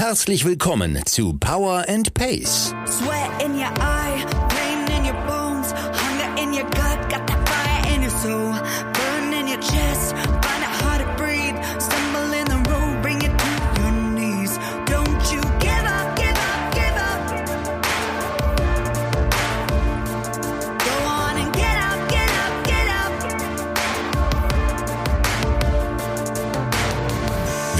Herzlich willkommen zu Power and Pace. Sweat in your eye,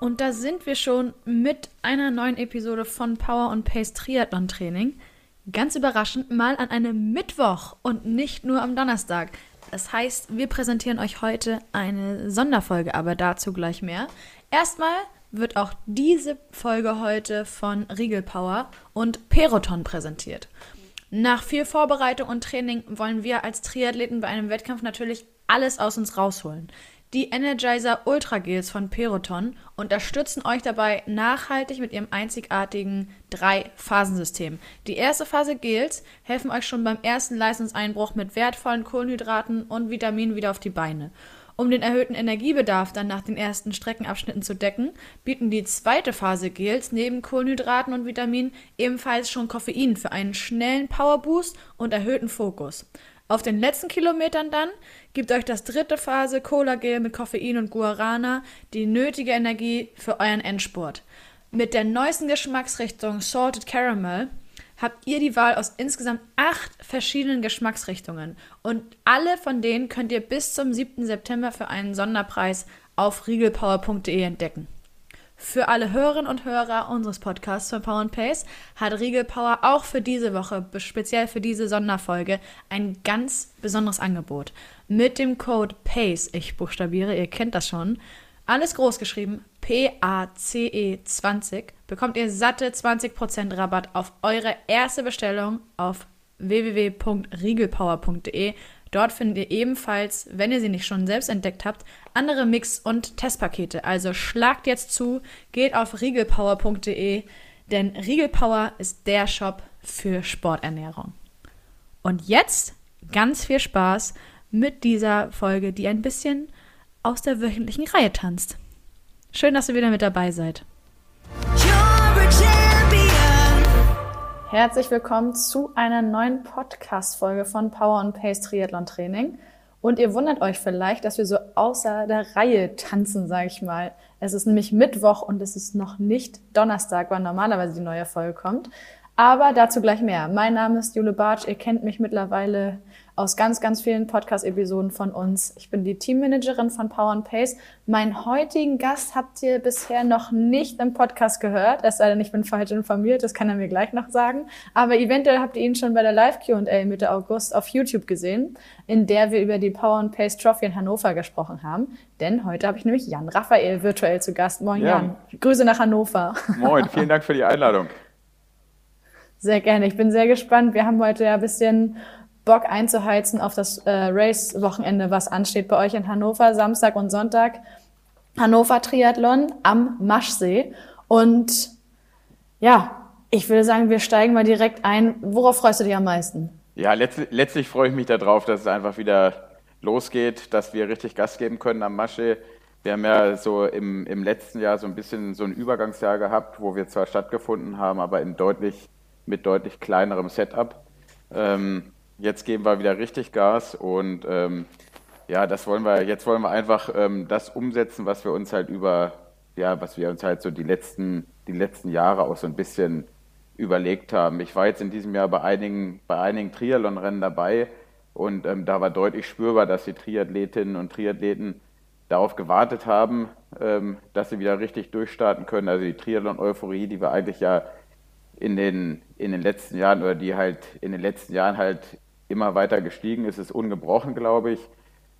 Und da sind wir schon mit einer neuen Episode von Power und Pace Triathlon Training. Ganz überraschend mal an einem Mittwoch und nicht nur am Donnerstag. Das heißt, wir präsentieren euch heute eine Sonderfolge, aber dazu gleich mehr. Erstmal wird auch diese Folge heute von Riegel Power und Peroton präsentiert. Nach viel Vorbereitung und Training wollen wir als Triathleten bei einem Wettkampf natürlich alles aus uns rausholen. Die Energizer Ultra Gels von Peroton unterstützen euch dabei nachhaltig mit ihrem einzigartigen Drei-Phasen-System. Die erste Phase Gels helfen euch schon beim ersten Leistungseinbruch mit wertvollen Kohlenhydraten und Vitaminen wieder auf die Beine. Um den erhöhten Energiebedarf dann nach den ersten Streckenabschnitten zu decken, bieten die zweite Phase Gels neben Kohlenhydraten und Vitaminen ebenfalls schon Koffein für einen schnellen Powerboost und erhöhten Fokus. Auf den letzten Kilometern dann gibt euch das dritte Phase Cola Gel mit Koffein und Guarana die nötige Energie für euren Endspurt. Mit der neuesten Geschmacksrichtung Salted Caramel habt ihr die Wahl aus insgesamt acht verschiedenen Geschmacksrichtungen. Und alle von denen könnt ihr bis zum 7. September für einen Sonderpreis auf riegelpower.de entdecken. Für alle Hörerinnen und Hörer unseres Podcasts von Power and Pace hat Riegel Power auch für diese Woche, speziell für diese Sonderfolge, ein ganz besonderes Angebot. Mit dem Code PACE, ich buchstabiere, ihr kennt das schon, alles groß geschrieben, P-A-C-E 20, bekommt ihr satte 20% Rabatt auf eure erste Bestellung auf www.riegelpower.de. Dort findet ihr ebenfalls, wenn ihr sie nicht schon selbst entdeckt habt, andere Mix- und Testpakete. Also schlagt jetzt zu, geht auf riegelpower.de, denn Riegelpower ist der Shop für Sporternährung. Und jetzt ganz viel Spaß mit dieser Folge, die ein bisschen aus der wöchentlichen Reihe tanzt. Schön, dass ihr wieder mit dabei seid. Herzlich willkommen zu einer neuen Podcast-Folge von Power and Pace Triathlon Training. Und ihr wundert euch vielleicht, dass wir so außer der Reihe tanzen, sage ich mal. Es ist nämlich Mittwoch und es ist noch nicht Donnerstag, wann normalerweise die neue Folge kommt. Aber dazu gleich mehr. Mein Name ist Jule Bartsch. Ihr kennt mich mittlerweile aus ganz, ganz vielen Podcast-Episoden von uns. Ich bin die Teammanagerin von Power and Pace. Meinen heutigen Gast habt ihr bisher noch nicht im Podcast gehört. Es sei denn, ich bin falsch informiert. Das kann er mir gleich noch sagen. Aber eventuell habt ihr ihn schon bei der Live Q&A Mitte August auf YouTube gesehen, in der wir über die Power and Pace Trophy in Hannover gesprochen haben. Denn heute habe ich nämlich Jan Raphael virtuell zu Gast. Moin Ja. Jan. Grüße nach Hannover. Moin, vielen Dank für die Einladung. Sehr gerne. Ich bin sehr gespannt. Wir haben heute ja ein bisschen Bock einzuheizen auf das äh, Race-Wochenende, was ansteht bei euch in Hannover, Samstag und Sonntag. Hannover Triathlon am Maschsee. Und ja, ich würde sagen, wir steigen mal direkt ein. Worauf freust du dich am meisten? Ja, letztlich, letztlich freue ich mich darauf, dass es einfach wieder losgeht, dass wir richtig Gas geben können am Masche. Wir haben ja so im, im letzten Jahr so ein bisschen so ein Übergangsjahr gehabt, wo wir zwar stattgefunden haben, aber in deutlich, mit deutlich kleinerem Setup. Ähm, jetzt geben wir wieder richtig Gas und ähm, ja, das wollen wir, jetzt wollen wir einfach ähm, das umsetzen, was wir uns halt über, ja, was wir uns halt so die letzten, die letzten Jahre auch so ein bisschen überlegt haben. Ich war jetzt in diesem Jahr bei einigen, bei einigen Triathlon-Rennen dabei und ähm, da war deutlich spürbar, dass die Triathletinnen und Triathleten darauf gewartet haben, ähm, dass sie wieder richtig durchstarten können. Also die Triathlon-Euphorie, die wir eigentlich ja in den, in den letzten Jahren oder die halt in den letzten Jahren halt immer weiter gestiegen ist, ist ungebrochen, glaube ich.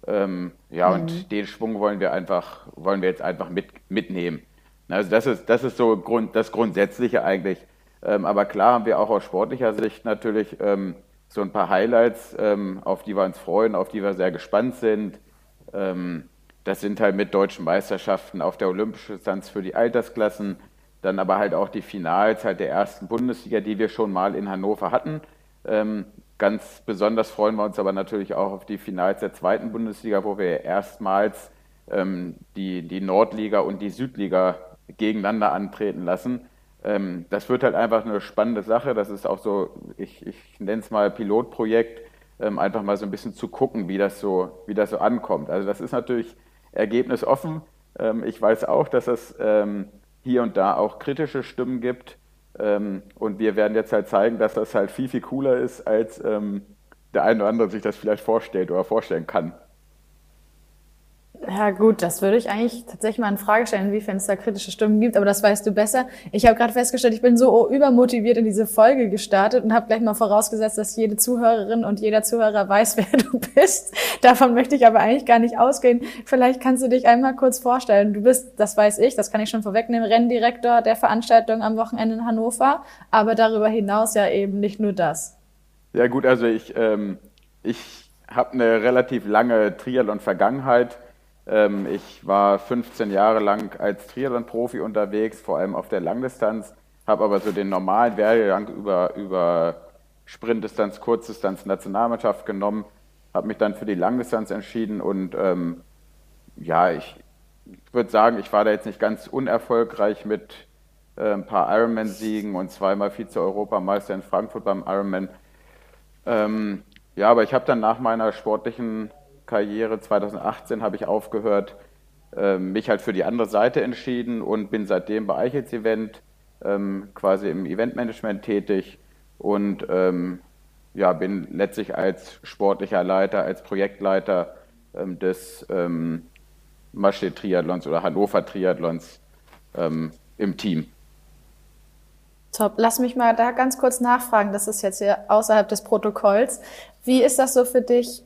Ähm, ja, und den Schwung wollen wir einfach, wollen wir jetzt einfach mit, mitnehmen. Also das ist, das ist so Grund, das Grundsätzliche eigentlich. Ähm, aber klar haben wir auch aus sportlicher Sicht natürlich ähm, so ein paar Highlights, ähm, auf die wir uns freuen, auf die wir sehr gespannt sind. Ähm, das sind halt mit deutschen Meisterschaften auf der Olympischen Distanz für die Altersklassen, dann aber halt auch die Finals halt der ersten Bundesliga, die wir schon mal in Hannover hatten. Ähm, ganz besonders freuen wir uns aber natürlich auch auf die Finals der zweiten Bundesliga, wo wir erstmals ähm, die, die Nordliga und die Südliga gegeneinander antreten lassen. Ähm, das wird halt einfach eine spannende Sache. Das ist auch so, ich, ich nenne es mal Pilotprojekt, ähm, einfach mal so ein bisschen zu gucken, wie das so, wie das so ankommt. Also das ist natürlich ergebnisoffen. Ähm, ich weiß auch, dass es ähm, hier und da auch kritische Stimmen gibt. Ähm, und wir werden jetzt halt zeigen, dass das halt viel, viel cooler ist, als ähm, der eine oder andere sich das vielleicht vorstellt oder vorstellen kann. Ja gut, das würde ich eigentlich tatsächlich mal in Frage stellen, inwiefern es da kritische Stimmen gibt, aber das weißt du besser. Ich habe gerade festgestellt, ich bin so übermotiviert in diese Folge gestartet und habe gleich mal vorausgesetzt, dass jede Zuhörerin und jeder Zuhörer weiß, wer du bist. Davon möchte ich aber eigentlich gar nicht ausgehen. Vielleicht kannst du dich einmal kurz vorstellen. Du bist, das weiß ich, das kann ich schon vorwegnehmen, Renndirektor der Veranstaltung am Wochenende in Hannover, aber darüber hinaus ja eben nicht nur das. Ja gut, also ich, ähm, ich habe eine relativ lange Triathlon-Vergangenheit ähm, ich war 15 Jahre lang als Triathlon-Profi unterwegs, vor allem auf der Langdistanz, habe aber so den normalen Werdegang über, über Sprintdistanz, Kurzdistanz, Nationalmannschaft genommen, habe mich dann für die Langdistanz entschieden und ähm, ja, ich, würde sagen, ich war da jetzt nicht ganz unerfolgreich mit äh, ein paar Ironman-Siegen und zweimal Vize-Europameister in Frankfurt beim Ironman. Ähm, ja, aber ich habe dann nach meiner sportlichen Karriere 2018 habe ich aufgehört, ähm, mich halt für die andere Seite entschieden und bin seitdem bei Eichels Event ähm, quasi im Eventmanagement tätig und ähm, ja, bin letztlich als sportlicher Leiter, als Projektleiter des ähm, Triathlons oder Hannover Triathlons im Team. Top. Lass mich mal da ganz kurz nachfragen. Das ist jetzt hier außerhalb des Protokolls. Wie ist das so für dich,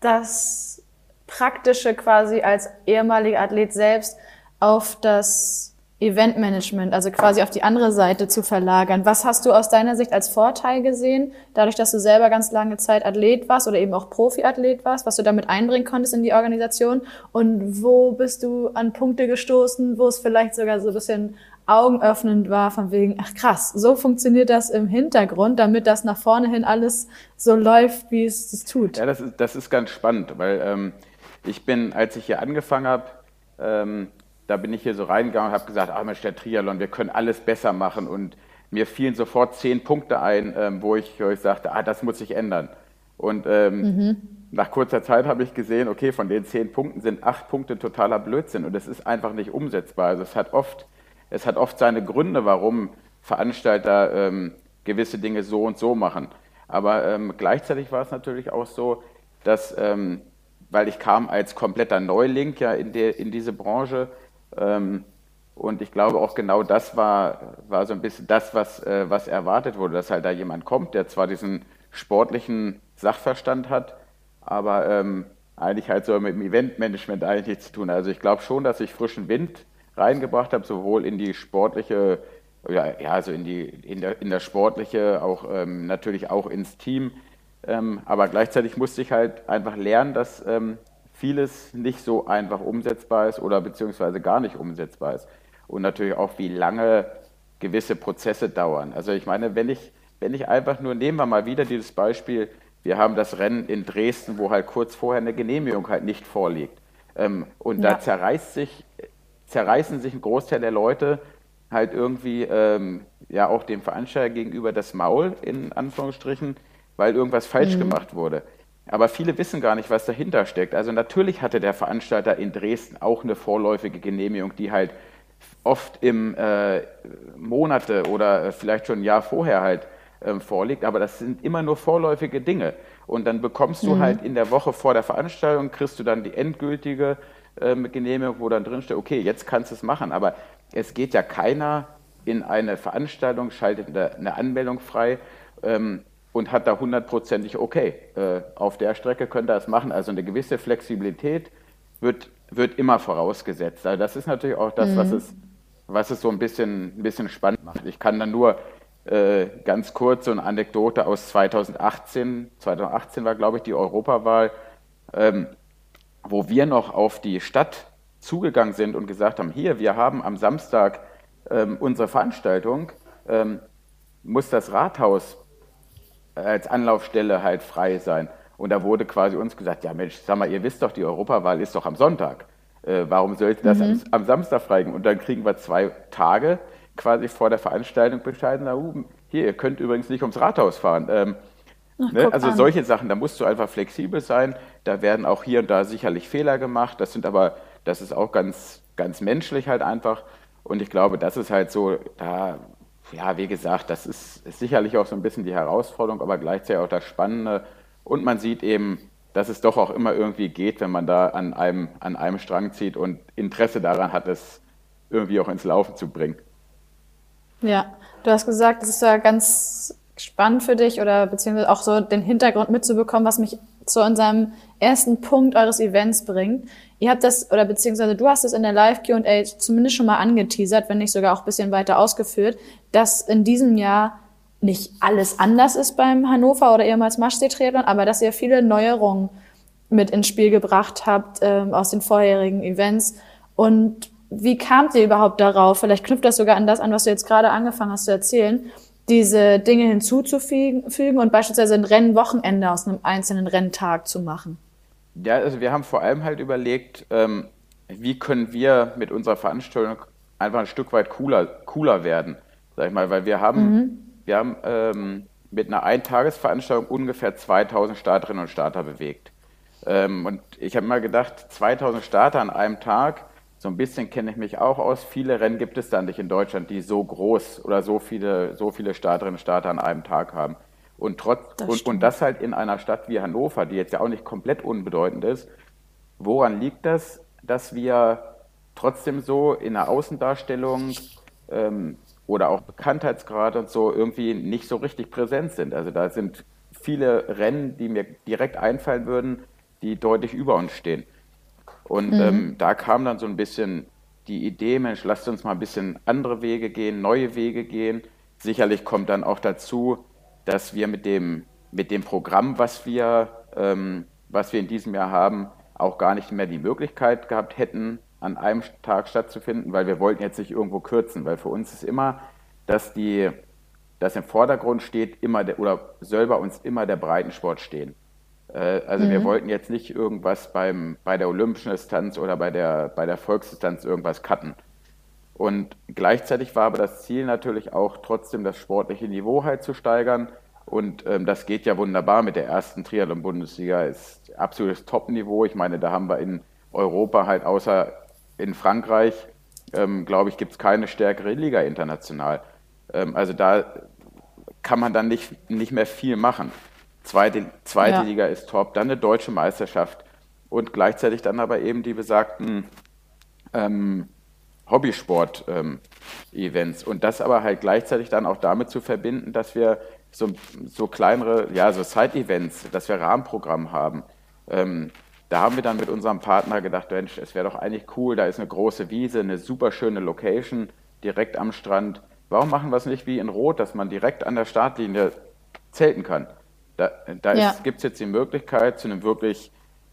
das Praktische quasi als ehemaliger Athlet selbst auf das Eventmanagement, also quasi auf die andere Seite zu verlagern. Was hast du aus deiner Sicht als Vorteil gesehen, dadurch, dass du selber ganz lange Zeit Athlet warst oder eben auch Profiathlet warst, was du damit einbringen konntest in die Organisation? Und wo bist du an Punkte gestoßen, wo es vielleicht sogar so ein bisschen augenöffnend war, von wegen, ach krass, so funktioniert das im Hintergrund, damit das nach vorne hin alles so läuft, wie es es tut. Ja, das ist, das ist ganz spannend, weil ähm, ich bin, als ich hier angefangen habe, ähm, da bin ich hier so reingegangen und habe gesagt, ah Mensch, der Triathlon, wir können alles besser machen und mir fielen sofort zehn Punkte ein, ähm, wo, ich, wo ich sagte, ah, das muss sich ändern. Und ähm, mhm. nach kurzer Zeit habe ich gesehen, okay, von den zehn Punkten sind acht Punkte totaler Blödsinn und das ist einfach nicht umsetzbar. Also es hat oft es hat oft seine Gründe, warum Veranstalter ähm, gewisse Dinge so und so machen. Aber ähm, gleichzeitig war es natürlich auch so, dass, ähm, weil ich kam als kompletter Neuling ja in, der, in diese Branche, ähm, und ich glaube auch genau das war, war so ein bisschen das, was, äh, was erwartet wurde, dass halt da jemand kommt, der zwar diesen sportlichen Sachverstand hat, aber ähm, eigentlich halt so mit dem Eventmanagement eigentlich nichts zu tun. Also ich glaube schon, dass ich frischen Wind reingebracht habe, sowohl in die sportliche, ja, ja also in, die, in, der, in der sportliche, auch ähm, natürlich auch ins Team. Ähm, aber gleichzeitig musste ich halt einfach lernen, dass ähm, vieles nicht so einfach umsetzbar ist oder beziehungsweise gar nicht umsetzbar ist. Und natürlich auch, wie lange gewisse Prozesse dauern. Also ich meine, wenn ich, wenn ich einfach nur, nehmen wir mal wieder dieses Beispiel, wir haben das Rennen in Dresden, wo halt kurz vorher eine Genehmigung halt nicht vorliegt. Ähm, und ja. da zerreißt sich zerreißen sich ein Großteil der Leute halt irgendwie ähm, ja auch dem Veranstalter gegenüber das Maul, in Anführungsstrichen, weil irgendwas falsch mhm. gemacht wurde. Aber viele wissen gar nicht, was dahinter steckt. Also natürlich hatte der Veranstalter in Dresden auch eine vorläufige Genehmigung, die halt oft im äh, Monate oder vielleicht schon ein Jahr vorher halt ähm, vorliegt. Aber das sind immer nur vorläufige Dinge. Und dann bekommst du mhm. halt in der Woche vor der Veranstaltung, kriegst du dann die endgültige ähm, Genehmigung, wo dann drin steht, okay, jetzt kannst du es machen. Aber es geht ja keiner in eine Veranstaltung, schaltet eine Anmeldung frei ähm, und hat da hundertprozentig, okay, äh, auf der Strecke könnt ihr es machen. Also eine gewisse Flexibilität wird, wird immer vorausgesetzt. Also das ist natürlich auch das, mhm. was, es, was es so ein bisschen, ein bisschen spannend macht. Ich kann dann nur äh, ganz kurz so eine Anekdote aus 2018. 2018 war, glaube ich, die Europawahl, ähm, wo wir noch auf die Stadt zugegangen sind und gesagt haben, hier, wir haben am Samstag ähm, unsere Veranstaltung, ähm, muss das Rathaus als Anlaufstelle halt frei sein. Und da wurde quasi uns gesagt, ja Mensch, sag mal, ihr wisst doch, die Europawahl ist doch am Sonntag. Äh, warum sollte das mhm. am, am, Samstag freigeben? Und dann kriegen wir zwei Tage quasi vor der Veranstaltung Bescheid, na, uh, hier, ihr könnt übrigens nicht ums Rathaus fahren. Ähm, Ach, ne? Also an. solche Sachen, da musst du einfach flexibel sein. Da werden auch hier und da sicherlich Fehler gemacht. Das sind aber, das ist auch ganz, ganz menschlich halt einfach. Und ich glaube, das ist halt so, da, ja, wie gesagt, das ist, ist sicherlich auch so ein bisschen die Herausforderung, aber gleichzeitig auch das Spannende. Und man sieht eben, dass es doch auch immer irgendwie geht, wenn man da an einem, an einem Strang zieht und Interesse daran hat, es irgendwie auch ins Laufen zu bringen. Ja, du hast gesagt, es ist ja ganz spannend für dich oder beziehungsweise auch so den Hintergrund mitzubekommen, was mich zu unserem ersten Punkt eures Events bringt. Ihr habt das, oder beziehungsweise du hast es in der Live-Q&A zumindest schon mal angeteasert, wenn nicht sogar auch ein bisschen weiter ausgeführt, dass in diesem Jahr nicht alles anders ist beim Hannover oder ehemals Maschsee-Triathlon, aber dass ihr viele Neuerungen mit ins Spiel gebracht habt ähm, aus den vorherigen Events. Und wie kamt ihr überhaupt darauf? Vielleicht knüpft das sogar an das an, was du jetzt gerade angefangen hast zu erzählen, diese Dinge hinzuzufügen und beispielsweise ein Rennwochenende aus einem einzelnen Renntag zu machen. Ja, also wir haben vor allem halt überlegt, ähm, wie können wir mit unserer Veranstaltung einfach ein Stück weit cooler, cooler werden, sag ich mal, weil wir haben, mhm. wir haben ähm, mit einer Eintagesveranstaltung ungefähr 2000 Starterinnen und Starter bewegt. Ähm, und ich habe mal gedacht, 2000 Starter an einem Tag, so ein bisschen kenne ich mich auch aus. Viele Rennen gibt es dann nicht in Deutschland, die so groß oder so viele, so viele Starterinnen und Starter an einem Tag haben. Und, trotz, das und, und das halt in einer Stadt wie Hannover, die jetzt ja auch nicht komplett unbedeutend ist. Woran liegt das, dass wir trotzdem so in der Außendarstellung ähm, oder auch Bekanntheitsgrad und so irgendwie nicht so richtig präsent sind? Also da sind viele Rennen, die mir direkt einfallen würden, die deutlich über uns stehen. Und mhm. ähm, da kam dann so ein bisschen die Idee, Mensch, lasst uns mal ein bisschen andere Wege gehen, neue Wege gehen. Sicherlich kommt dann auch dazu, dass wir mit dem, mit dem Programm, was wir, ähm, was wir in diesem Jahr haben, auch gar nicht mehr die Möglichkeit gehabt hätten, an einem Tag stattzufinden, weil wir wollten jetzt nicht irgendwo kürzen, weil für uns ist immer, dass die, dass im Vordergrund steht immer der, oder soll bei uns immer der Breitensport stehen. Äh, also mhm. wir wollten jetzt nicht irgendwas beim, bei der olympischen Distanz oder bei der, bei der Volksdistanz irgendwas cutten. Und gleichzeitig war aber das Ziel natürlich auch trotzdem das sportliche Niveau halt zu steigern. Und ähm, das geht ja wunderbar mit der ersten Triathlon-Bundesliga. Ist absolutes Top-Niveau. Ich meine, da haben wir in Europa halt außer in Frankreich, ähm, glaube ich, gibt es keine stärkere Liga international. Ähm, also da kann man dann nicht, nicht mehr viel machen. Zweite, zweite ja. Liga ist top, dann eine deutsche Meisterschaft und gleichzeitig dann aber eben die besagten ähm, Hobbysport-Events. Ähm, und das aber halt gleichzeitig dann auch damit zu verbinden, dass wir so, so kleinere, ja, so Side-Events, dass wir Rahmenprogramm haben. Ähm, da haben wir dann mit unserem Partner gedacht, Mensch, es wäre doch eigentlich cool, da ist eine große Wiese, eine super schöne Location direkt am Strand. Warum machen wir es nicht wie in Rot, dass man direkt an der Startlinie zelten kann? Da, da ja. gibt es jetzt die Möglichkeit zu einem wirklich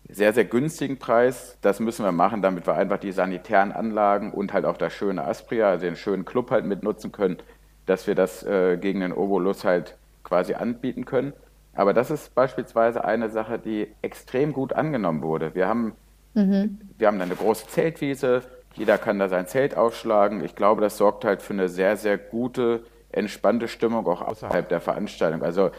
sehr, sehr günstigen Preis. Das müssen wir machen, damit wir einfach die sanitären Anlagen und halt auch das schöne Aspria, also den schönen Club halt mitnutzen können, dass wir das äh, gegen den Obolus halt quasi anbieten können. Aber das ist beispielsweise eine Sache, die extrem gut angenommen wurde. Wir haben, mhm. wir haben eine große Zeltwiese, jeder kann da sein Zelt aufschlagen. Ich glaube, das sorgt halt für eine sehr, sehr gute, entspannte Stimmung auch außerhalb der Veranstaltung. Also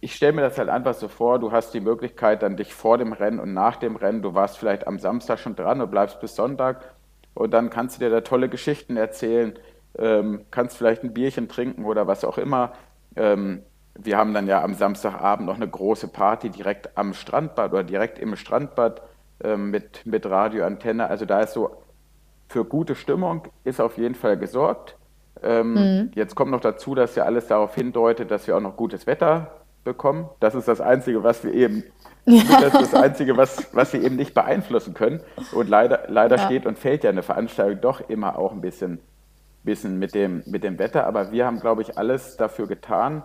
ich stelle mir das halt einfach so vor, du hast die Möglichkeit dann dich vor dem Rennen und nach dem Rennen, du warst vielleicht am Samstag schon dran und bleibst bis Sonntag und dann kannst du dir da tolle Geschichten erzählen, ähm, kannst vielleicht ein Bierchen trinken oder was auch immer. Ähm, wir haben dann ja am Samstagabend noch eine große Party direkt am Strandbad oder direkt im Strandbad ähm, mit, mit Radioantenne. Also da ist so für gute Stimmung ist auf jeden Fall gesorgt. Ähm, mhm. Jetzt kommt noch dazu, dass ja alles darauf hindeutet, dass wir auch noch gutes Wetter bekommen. Das ist das Einzige, was wir eben, ja. das ist das Einzige, was, was wir eben nicht beeinflussen können. Und leider, leider ja. steht und fällt ja eine Veranstaltung doch immer auch ein bisschen bisschen mit dem, mit dem Wetter, aber wir haben, glaube ich, alles dafür getan,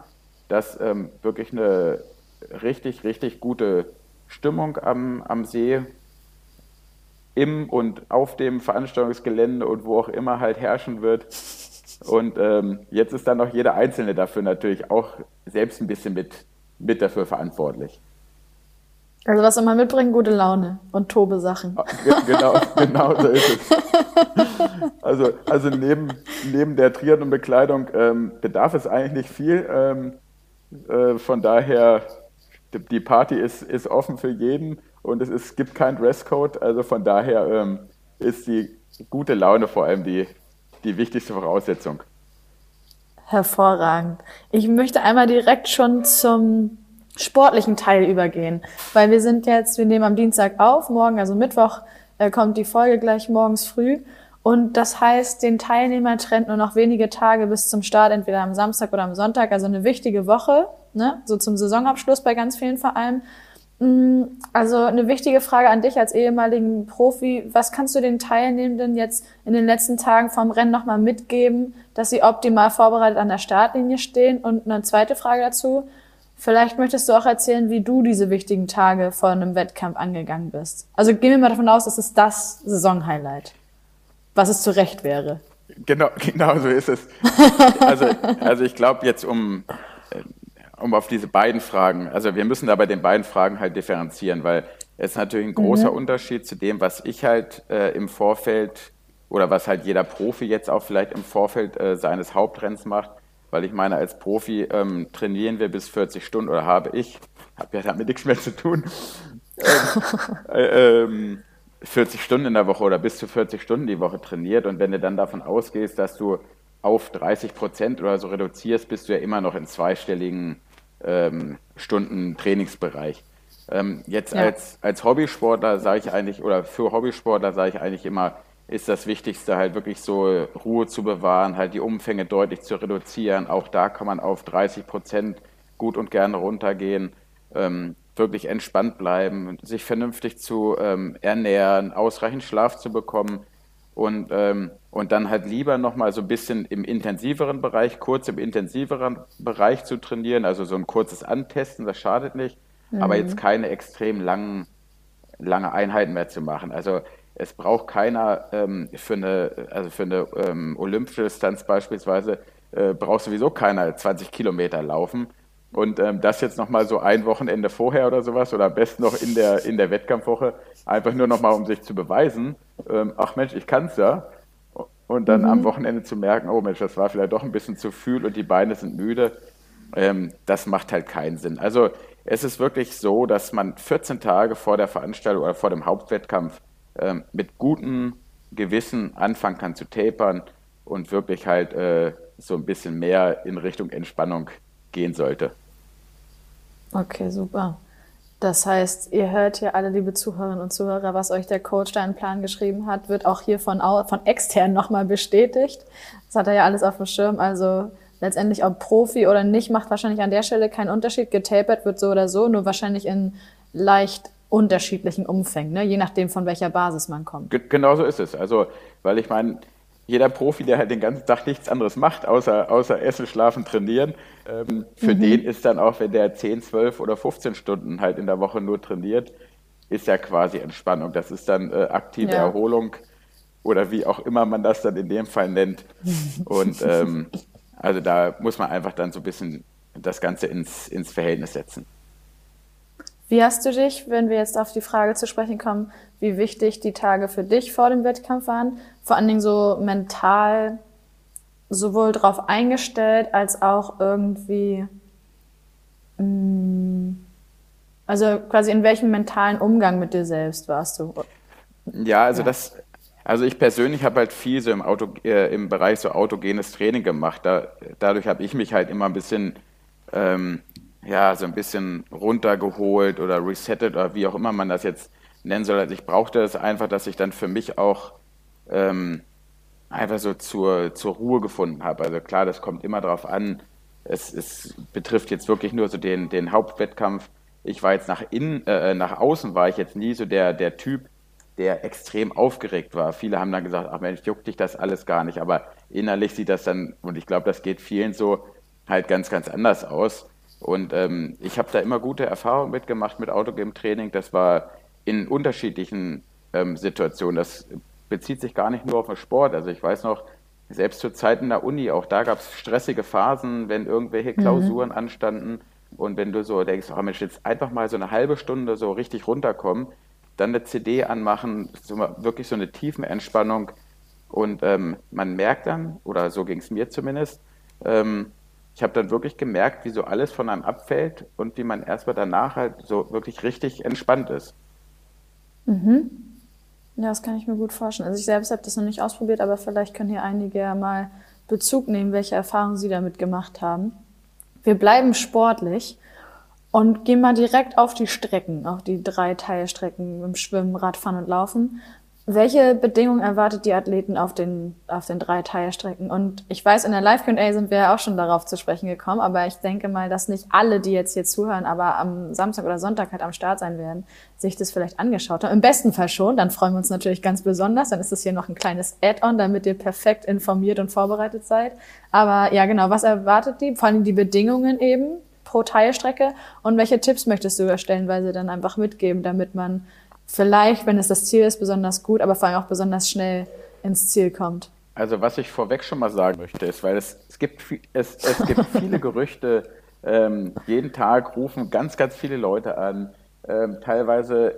dass ähm, wirklich eine richtig, richtig gute Stimmung am, am See im und auf dem Veranstaltungsgelände und wo auch immer halt herrschen wird. Und ähm, jetzt ist dann noch jeder Einzelne dafür natürlich auch selbst ein bisschen mit, mit dafür verantwortlich. Also was immer mitbringen, gute Laune und tobe Sachen. Ah, genau, genau so ist es. Also, also neben, neben der Triathlon-Bekleidung ähm, bedarf es eigentlich nicht viel. Ähm, äh, von daher, die Party ist, ist offen für jeden und es ist, gibt keinen Dresscode. Also von daher ähm, ist die gute Laune vor allem die, die wichtigste Voraussetzung. Hervorragend. Ich möchte einmal direkt schon zum sportlichen Teil übergehen, weil wir sind jetzt, wir nehmen am Dienstag auf, morgen, also Mittwoch, äh, kommt die Folge gleich morgens früh. Und das heißt, den Teilnehmer trennt nur noch wenige Tage bis zum Start, entweder am Samstag oder am Sonntag, also eine wichtige Woche, ne? so zum Saisonabschluss bei ganz vielen Vereinen. Mm, also eine wichtige Frage an dich als ehemaligen Profi. Was kannst du den Teilnehmenden jetzt in den letzten Tagen vom Rennen nochmal mitgeben, dass sie optimal vorbereitet an der Startlinie stehen? Und eine zweite Frage dazu. Vielleicht möchtest du auch erzählen, wie du diese wichtigen Tage vor einem Wettkampf angegangen bist. Also gehen wir mal davon aus, das ist das Saisonhighlight, was es zu Recht wäre. Genau, genau so ist es. Also, also ich glaube jetzt um, äh, um auf diese beiden Fragen, also wir müssen da bei den beiden Fragen halt differenzieren, weil es ist natürlich ein großer mhm. Unterschied zu dem, was ich halt äh, im Vorfeld oder was halt jeder Profi jetzt auch vielleicht im Vorfeld äh, seines Hauptrenns macht weil ich meine, als Profi ähm, trainieren wir bis 40 Stunden oder habe ich, habe ja damit nichts mehr zu tun, ähm, äh, ähm, 40 Stunden in der Woche oder bis zu 40 Stunden die Woche trainiert und wenn du dann davon ausgehst, dass du auf 30 Prozent oder so reduzierst, bist du ja immer noch in zweistelligen ähm, Stunden Trainingsbereich. Ähm, jetzt ja. als, als Hobbysportler sage ich eigentlich, oder für Hobbysportler sage ich eigentlich immer, ist das Wichtigste halt wirklich so Ruhe zu bewahren, halt die Umfänge deutlich zu reduzieren. Auch da kann man auf 30 Prozent gut und gerne runtergehen, ähm, wirklich entspannt bleiben, sich vernünftig zu ähm, ernähren, ausreichend Schlaf zu bekommen und, ähm, und dann halt lieber nochmal so ein bisschen im intensiveren Bereich, kurz im intensiveren Bereich zu trainieren, also so ein kurzes Antesten, das schadet nicht, mhm. aber jetzt keine extrem langen, lange Einheiten mehr zu machen. Also es braucht keiner ähm, für eine, also für eine ähm, olympische Distanz beispielsweise, äh, braucht sowieso keiner 20 Kilometer laufen. Und ähm, das jetzt nochmal so ein Wochenende vorher oder sowas oder am besten noch in der, in der Wettkampfwoche, einfach nur nochmal, um sich zu beweisen, ähm, ach Mensch, ich kann es ja. Und dann mhm. am Wochenende zu merken, oh Mensch, das war vielleicht doch ein bisschen zu viel und die Beine sind müde, ähm, das macht halt keinen Sinn. Also es ist wirklich so, dass man 14 Tage vor der Veranstaltung oder vor dem Hauptwettkampf ähm, mit gutem Gewissen anfangen kann zu tapern und wirklich halt äh, so ein bisschen mehr in Richtung Entspannung gehen sollte. Okay, super. Das heißt, ihr hört hier alle, liebe Zuhörerinnen und Zuhörer, was euch der Coach da einen Plan geschrieben hat, wird auch hier von, von extern nochmal bestätigt. Das hat er ja alles auf dem Schirm. Also letztendlich, ob Profi oder nicht, macht wahrscheinlich an der Stelle keinen Unterschied. Getapert wird so oder so, nur wahrscheinlich in leicht unterschiedlichen Umfängen, ne? je nachdem, von welcher Basis man kommt. Genau so ist es. Also, weil ich meine, jeder Profi, der halt den ganzen Tag nichts anderes macht, außer, außer Essen, Schlafen, Trainieren, ähm, für mhm. den ist dann auch, wenn der 10, 12 oder 15 Stunden halt in der Woche nur trainiert, ist ja quasi Entspannung. Das ist dann äh, aktive ja. Erholung oder wie auch immer man das dann in dem Fall nennt. Und ähm, also da muss man einfach dann so ein bisschen das Ganze ins, ins Verhältnis setzen. Wie hast du dich, wenn wir jetzt auf die Frage zu sprechen kommen, wie wichtig die Tage für dich vor dem Wettkampf waren, vor allen Dingen so mental sowohl darauf eingestellt als auch irgendwie, mm, also quasi in welchem mentalen Umgang mit dir selbst warst du? Ja, also ja. das, also ich persönlich habe halt viel so im, Auto, äh, im Bereich so autogenes Training gemacht. Da, dadurch habe ich mich halt immer ein bisschen ähm, ja, so ein bisschen runtergeholt oder resettet oder wie auch immer man das jetzt nennen soll. Also ich brauchte es einfach, dass ich dann für mich auch ähm, einfach so zur, zur Ruhe gefunden habe. Also klar, das kommt immer darauf an. Es, es betrifft jetzt wirklich nur so den, den Hauptwettkampf. Ich war jetzt nach innen, äh, nach außen war ich jetzt nie so der, der Typ, der extrem aufgeregt war. Viele haben dann gesagt, ach Mensch, juckt dich das alles gar nicht. Aber innerlich sieht das dann, und ich glaube, das geht vielen so, halt ganz, ganz anders aus. Und ähm, ich habe da immer gute Erfahrungen mitgemacht mit Autogame-Training. Das war in unterschiedlichen ähm, Situationen. Das bezieht sich gar nicht nur auf den Sport. Also ich weiß noch, selbst zur Zeit in der Uni, auch da gab es stressige Phasen, wenn irgendwelche Klausuren mhm. anstanden. Und wenn du so denkst, oh Mensch, jetzt einfach mal so eine halbe Stunde so richtig runterkommen, dann eine CD anmachen, so wirklich so eine Tiefenentspannung. Und ähm, man merkt dann, oder so ging es mir zumindest, ähm, ich habe dann wirklich gemerkt, wie so alles von einem abfällt und wie man erstmal danach halt so wirklich richtig entspannt ist. Mhm. Ja, das kann ich mir gut vorstellen. Also ich selbst habe das noch nicht ausprobiert, aber vielleicht können hier einige ja mal Bezug nehmen, welche Erfahrungen sie damit gemacht haben. Wir bleiben sportlich und gehen mal direkt auf die Strecken, auf die drei Teilstrecken im Schwimmen, Radfahren und Laufen. Welche Bedingungen erwartet die Athleten auf den, auf den drei Teilstrecken? Und ich weiß, in der Live-Q&A sind wir ja auch schon darauf zu sprechen gekommen, aber ich denke mal, dass nicht alle, die jetzt hier zuhören, aber am Samstag oder Sonntag halt am Start sein werden, sich das vielleicht angeschaut haben. Im besten Fall schon, dann freuen wir uns natürlich ganz besonders. Dann ist das hier noch ein kleines Add-on, damit ihr perfekt informiert und vorbereitet seid. Aber ja, genau, was erwartet die? Vor allem die Bedingungen eben pro Teilstrecke und welche Tipps möchtest du stellenweise dann einfach mitgeben, damit man vielleicht, wenn es das Ziel ist, besonders gut, aber vor allem auch besonders schnell ins Ziel kommt. Also was ich vorweg schon mal sagen möchte, ist, weil es, es, gibt, es, es gibt viele Gerüchte, ähm, jeden Tag rufen ganz, ganz viele Leute an. Ähm, teilweise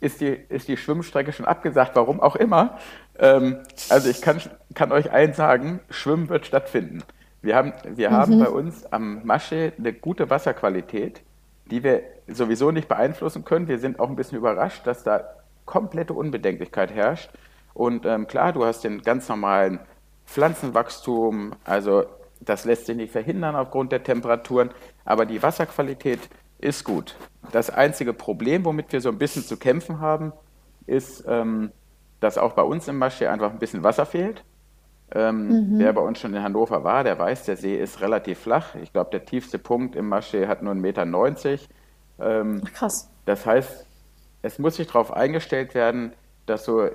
ist die, ist die Schwimmstrecke schon abgesagt, warum auch immer. Ähm, also ich kann, kann euch eins sagen, Schwimmen wird stattfinden. Wir haben, wir mhm. haben bei uns am Masche eine gute Wasserqualität die wir sowieso nicht beeinflussen können. Wir sind auch ein bisschen überrascht, dass da komplette Unbedenklichkeit herrscht. Und ähm, klar, du hast den ganz normalen Pflanzenwachstum, also das lässt sich nicht verhindern aufgrund der Temperaturen, aber die Wasserqualität ist gut. Das einzige Problem, womit wir so ein bisschen zu kämpfen haben, ist, ähm, dass auch bei uns im Maschee einfach ein bisschen Wasser fehlt. Ähm, mhm. Wer bei uns schon in Hannover war, der weiß, der See ist relativ flach. Ich glaube, der tiefste Punkt im Maschee hat nur 1,90 Meter. Ähm, Krass. Das heißt, es muss sich darauf eingestellt werden, dass so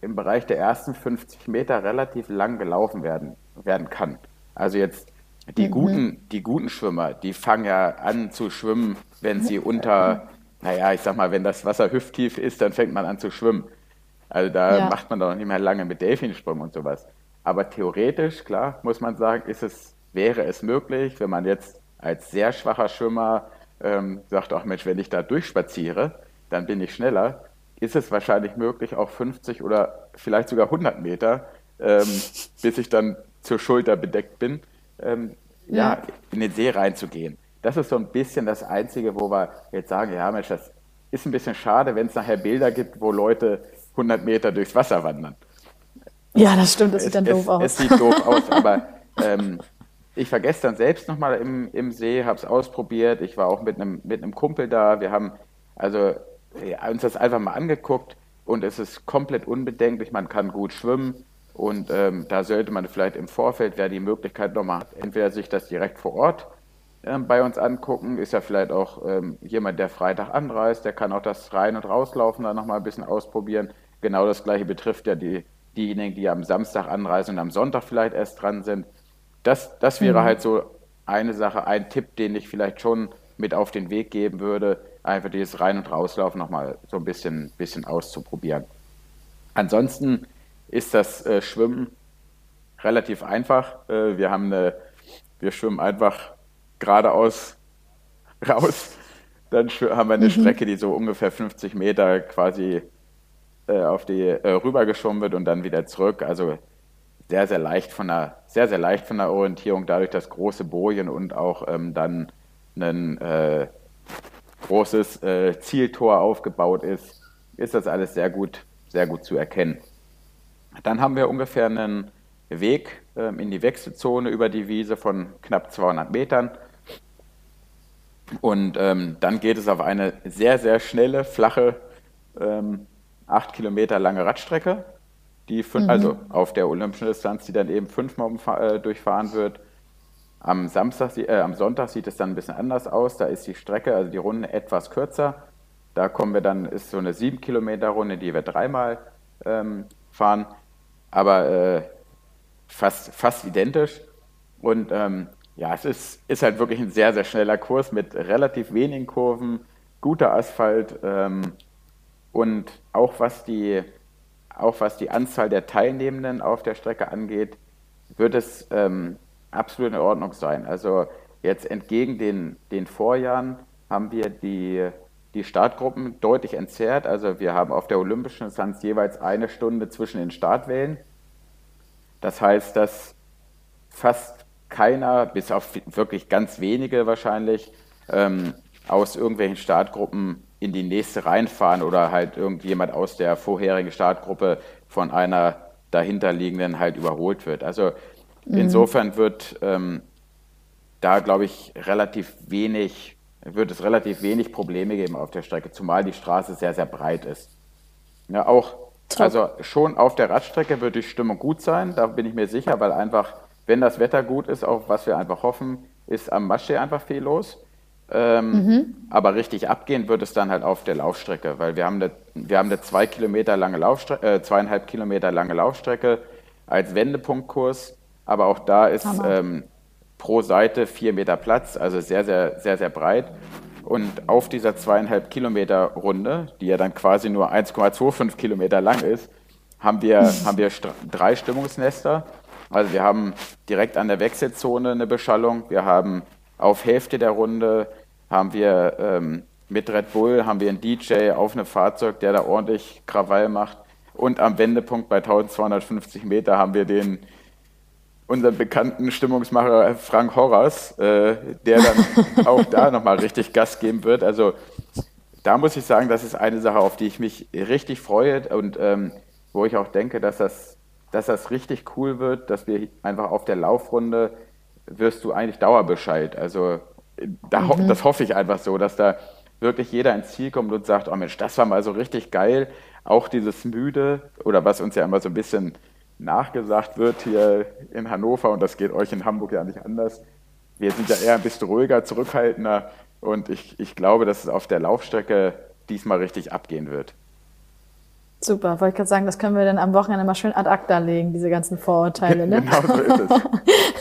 im Bereich der ersten 50 Meter relativ lang gelaufen werden, werden kann. Also jetzt die, mhm. guten, die guten Schwimmer, die fangen ja an zu schwimmen, wenn sie unter, naja, ich sag mal, wenn das Wasser hüfttief ist, dann fängt man an zu schwimmen. Also da ja. macht man doch nicht mehr lange mit Delfinsprung und sowas. Aber theoretisch, klar, muss man sagen, ist es, wäre es möglich, wenn man jetzt als sehr schwacher Schwimmer ähm, sagt, ach Mensch, wenn ich da durchspaziere, dann bin ich schneller, ist es wahrscheinlich möglich, auch 50 oder vielleicht sogar 100 Meter, ähm, bis ich dann zur Schulter bedeckt bin, ähm, ja. ja. in den See reinzugehen. Das ist so ein bisschen das Einzige, wo wir jetzt sagen, ja Mensch, das ist ein bisschen schade, wenn es nachher Bilder gibt, wo Leute 100 Meter durchs Wasser wandern. Ja, das stimmt, das sieht dann es, doof aus. Es sieht doof aus, aber ähm, ich war gestern selbst nochmal im, im See, habe es ausprobiert. Ich war auch mit einem mit Kumpel da. Wir haben also ja, uns das einfach mal angeguckt und es ist komplett unbedenklich. Man kann gut schwimmen und ähm, da sollte man vielleicht im Vorfeld, wer die Möglichkeit nochmal hat, entweder sich das direkt vor Ort ähm, bei uns angucken. Ist ja vielleicht auch ähm, jemand, der Freitag anreist, der kann auch das Rein- und Rauslaufen da nochmal ein bisschen ausprobieren. Genau das gleiche betrifft ja die diejenigen, die am Samstag anreisen und am Sonntag vielleicht erst dran sind. Das, das wäre mhm. halt so eine Sache, ein Tipp, den ich vielleicht schon mit auf den Weg geben würde, einfach dieses Rein- und Rauslaufen nochmal so ein bisschen, bisschen auszuprobieren. Ansonsten ist das äh, Schwimmen relativ einfach. Äh, wir haben eine, wir schwimmen einfach geradeaus raus. Dann haben wir eine mhm. Strecke, die so ungefähr 50 Meter quasi äh, auf die äh, rübergeschoben wird und dann wieder zurück. Also sehr, sehr leicht von der, sehr, sehr leicht von der Orientierung, dadurch, dass große Bojen und auch ähm, dann ein äh, großes äh, Zieltor aufgebaut ist, ist das alles sehr gut, sehr gut zu erkennen. Dann haben wir ungefähr einen Weg ähm, in die Wechselzone über die Wiese von knapp 200 Metern. Und ähm, dann geht es auf eine sehr, sehr schnelle, flache ähm, acht Kilometer lange Radstrecke, die fün- mhm. also auf der olympischen Distanz, die dann eben fünfmal äh, durchfahren wird. Am, Samstag, äh, am Sonntag sieht es dann ein bisschen anders aus. Da ist die Strecke, also die Runde etwas kürzer. Da kommen wir dann, ist so eine sieben Kilometer Runde, die wir dreimal ähm, fahren. Aber äh, fast, fast identisch. Und ähm, ja, es ist, ist halt wirklich ein sehr, sehr schneller Kurs mit relativ wenigen Kurven, guter Asphalt ähm, und auch was, die, auch was die Anzahl der Teilnehmenden auf der Strecke angeht, wird es ähm, absolut in Ordnung sein. Also jetzt entgegen den, den Vorjahren haben wir die, die Startgruppen deutlich entzerrt. Also wir haben auf der Olympischen Distanz jeweils eine Stunde zwischen den Startwellen. Das heißt, dass fast keiner, bis auf wirklich ganz wenige wahrscheinlich, ähm, aus irgendwelchen Startgruppen in die nächste reinfahren oder halt irgendjemand aus der vorherigen Startgruppe von einer dahinterliegenden halt überholt wird. Also mhm. insofern wird ähm, da, glaube ich, relativ wenig, wird es relativ wenig Probleme geben auf der Strecke, zumal die Straße sehr, sehr breit ist. Ja, auch, Top. also schon auf der Radstrecke wird die Stimmung gut sein, da bin ich mir sicher, weil einfach, wenn das Wetter gut ist, auch was wir einfach hoffen, ist am Maschsee einfach viel los. Ähm, mhm. Aber richtig abgehen wird es dann halt auf der Laufstrecke, weil wir haben eine, wir haben eine zwei Kilometer lange Laufstrecke, äh, zweieinhalb Kilometer lange Laufstrecke als Wendepunktkurs. Aber auch da ist ähm, pro Seite vier Meter Platz, also sehr, sehr, sehr, sehr breit. Und auf dieser zweieinhalb Kilometer Runde, die ja dann quasi nur 1,25 Kilometer lang ist, haben wir, haben wir drei Stimmungsnester. Also wir haben direkt an der Wechselzone eine Beschallung, wir haben auf Hälfte der Runde haben wir ähm, mit Red Bull haben wir einen DJ auf einem Fahrzeug, der da ordentlich Krawall macht. Und am Wendepunkt bei 1250 Meter haben wir den unseren bekannten Stimmungsmacher Frank Horras, äh, der dann auch da nochmal richtig Gas geben wird. Also da muss ich sagen, das ist eine Sache, auf die ich mich richtig freue und ähm, wo ich auch denke, dass das, dass das richtig cool wird, dass wir einfach auf der Laufrunde wirst du eigentlich Dauerbescheid. Also da, mhm. das hoffe ich einfach so, dass da wirklich jeder ins Ziel kommt und sagt, oh Mensch, das war mal so richtig geil. Auch dieses Müde oder was uns ja immer so ein bisschen nachgesagt wird hier in Hannover und das geht euch in Hamburg ja nicht anders. Wir sind ja eher ein bisschen ruhiger, zurückhaltender und ich, ich glaube, dass es auf der Laufstrecke diesmal richtig abgehen wird. Super, wollte ich gerade sagen, das können wir dann am Wochenende mal schön ad acta legen, diese ganzen Vorurteile. Ne? genau so ist es.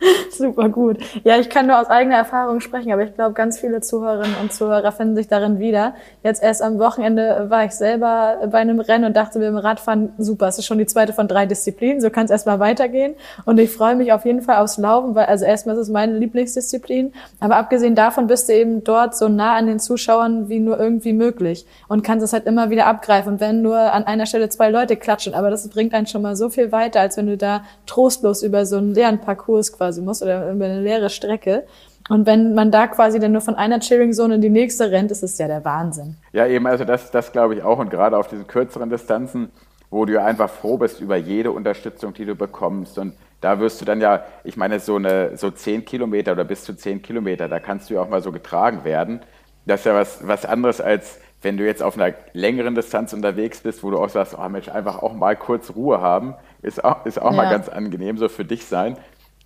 Super gut. Ja, ich kann nur aus eigener Erfahrung sprechen, aber ich glaube, ganz viele Zuhörerinnen und Zuhörer finden sich darin wieder. Jetzt erst am Wochenende war ich selber bei einem Rennen und dachte mir im Radfahren, super, es ist schon die zweite von drei Disziplinen, so kann es erstmal weitergehen. Und ich freue mich auf jeden Fall aufs Laufen, weil also erstmal ist es meine Lieblingsdisziplin, aber abgesehen davon bist du eben dort so nah an den Zuschauern wie nur irgendwie möglich und kannst es halt immer wieder abgreifen. Wenn nur an einer Stelle zwei Leute klatschen, aber das bringt einen schon mal so viel weiter, als wenn du da trostlos über so einen leeren Parcours quasi musst oder über eine leere Strecke. Und wenn man da quasi dann nur von einer Cheering-Zone in die nächste rennt, ist es ja der Wahnsinn. Ja, eben, also das, das glaube ich auch. Und gerade auf diesen kürzeren Distanzen, wo du einfach froh bist über jede Unterstützung, die du bekommst. Und da wirst du dann ja, ich meine, so eine so zehn Kilometer oder bis zu zehn Kilometer, da kannst du ja auch mal so getragen werden. Das ist ja was, was anderes als wenn du jetzt auf einer längeren Distanz unterwegs bist, wo du auch sagst, oh Mensch, einfach auch mal kurz Ruhe haben, ist auch, ist auch ja. mal ganz angenehm so für dich sein.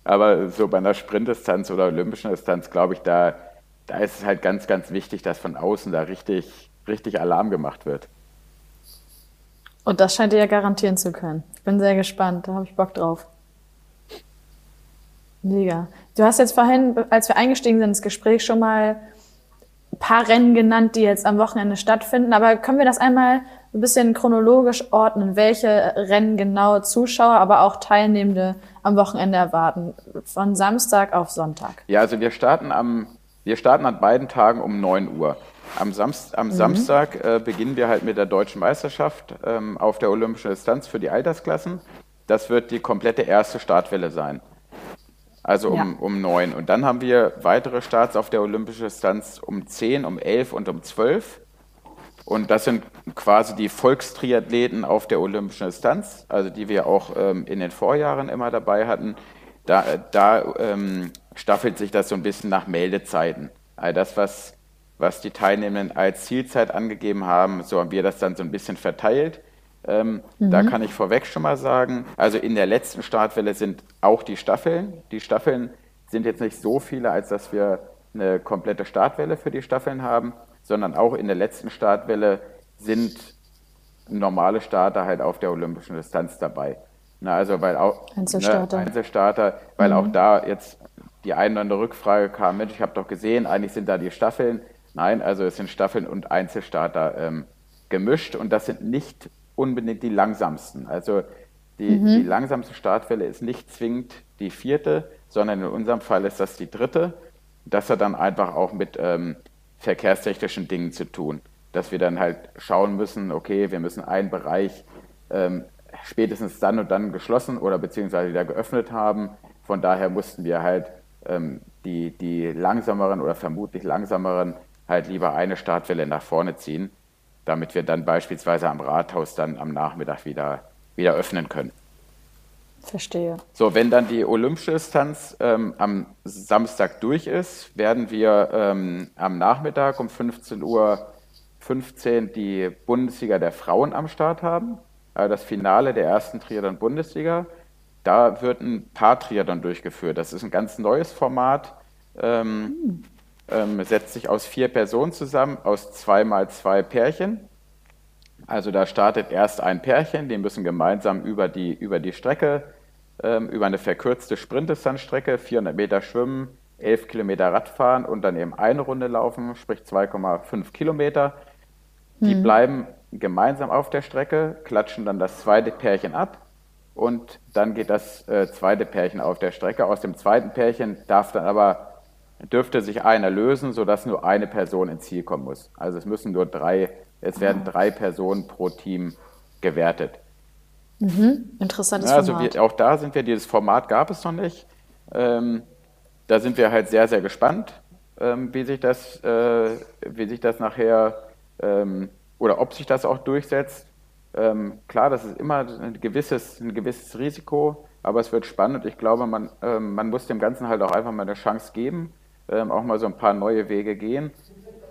Aber so bei einer Sprintdistanz oder olympischen Distanz, glaube ich, da, da ist es halt ganz, ganz wichtig, dass von außen da richtig, richtig Alarm gemacht wird. Und das scheint ihr ja garantieren zu können. Ich bin sehr gespannt, da habe ich Bock drauf. Mega. Du hast jetzt vorhin, als wir eingestiegen sind ins Gespräch, schon mal paar Rennen genannt, die jetzt am Wochenende stattfinden. Aber können wir das einmal ein bisschen chronologisch ordnen, welche Rennen genau Zuschauer, aber auch Teilnehmende am Wochenende erwarten, von Samstag auf Sonntag? Ja, also wir starten am, wir starten an beiden Tagen um 9 Uhr. Am, Samst, am mhm. Samstag äh, beginnen wir halt mit der deutschen Meisterschaft ähm, auf der olympischen Distanz für die Altersklassen. Das wird die komplette erste Startwelle sein. Also um, ja. um 9. Und dann haben wir weitere Starts auf der olympischen Distanz um 10, um 11 und um 12. Und das sind quasi die Volkstriathleten auf der olympischen Distanz, also die wir auch ähm, in den Vorjahren immer dabei hatten. Da, da ähm, staffelt sich das so ein bisschen nach Meldezeiten. Also das, was, was die Teilnehmenden als Zielzeit angegeben haben, so haben wir das dann so ein bisschen verteilt. Ähm, mhm. Da kann ich vorweg schon mal sagen, also in der letzten Startwelle sind auch die Staffeln. Die Staffeln sind jetzt nicht so viele, als dass wir eine komplette Startwelle für die Staffeln haben sondern auch in der letzten Startwelle sind normale Starter halt auf der olympischen Distanz dabei. Na, also weil auch Einzelstarter. Ne, Einzelstarter, weil Mhm. auch da jetzt die eine oder andere Rückfrage kam, Mensch, ich habe doch gesehen, eigentlich sind da die Staffeln. Nein, also es sind Staffeln und Einzelstarter ähm, gemischt und das sind nicht unbedingt die langsamsten. Also die, Mhm. die langsamste Startwelle ist nicht zwingend die vierte, sondern in unserem Fall ist das die dritte. Das hat dann einfach auch mit ähm, verkehrstechnischen Dingen zu tun, dass wir dann halt schauen müssen, okay, wir müssen einen Bereich ähm, spätestens dann und dann geschlossen oder beziehungsweise wieder geöffnet haben. Von daher mussten wir halt ähm, die, die langsameren oder vermutlich langsameren halt lieber eine Startwelle nach vorne ziehen, damit wir dann beispielsweise am Rathaus dann am Nachmittag wieder, wieder öffnen können. Verstehe. So, wenn dann die olympische Distanz ähm, am Samstag durch ist, werden wir ähm, am Nachmittag um 15 Uhr 15 die Bundesliga der Frauen am Start haben. Also das Finale der ersten Triathlon-Bundesliga. Da wird ein Paar-Triathlon durchgeführt. Das ist ein ganz neues Format. Ähm, ähm, setzt sich aus vier Personen zusammen, aus zwei mal zwei Pärchen. Also da startet erst ein Pärchen, die müssen gemeinsam über die, über die Strecke, ähm, über eine verkürzte Sprintdistanzstrecke, 400 Meter schwimmen, 11 Kilometer Radfahren und dann eben eine Runde laufen, sprich 2,5 Kilometer. Die bleiben gemeinsam auf der Strecke, klatschen dann das zweite Pärchen ab und dann geht das äh, zweite Pärchen auf der Strecke. Aus dem zweiten Pärchen darf dann aber dürfte sich einer lösen, sodass nur eine Person ins Ziel kommen muss. Also es müssen nur drei, es werden drei Personen pro Team gewertet. Interessantes Ja, also Format. wir, auch da sind wir, dieses Format gab es noch nicht. Ähm, da sind wir halt sehr, sehr gespannt, ähm, wie sich das, äh, wie sich das nachher ähm, oder ob sich das auch durchsetzt. Ähm, klar, das ist immer ein gewisses, ein gewisses Risiko, aber es wird spannend. Ich glaube, man, ähm, man muss dem Ganzen halt auch einfach mal eine Chance geben, ähm, auch mal so ein paar neue Wege gehen.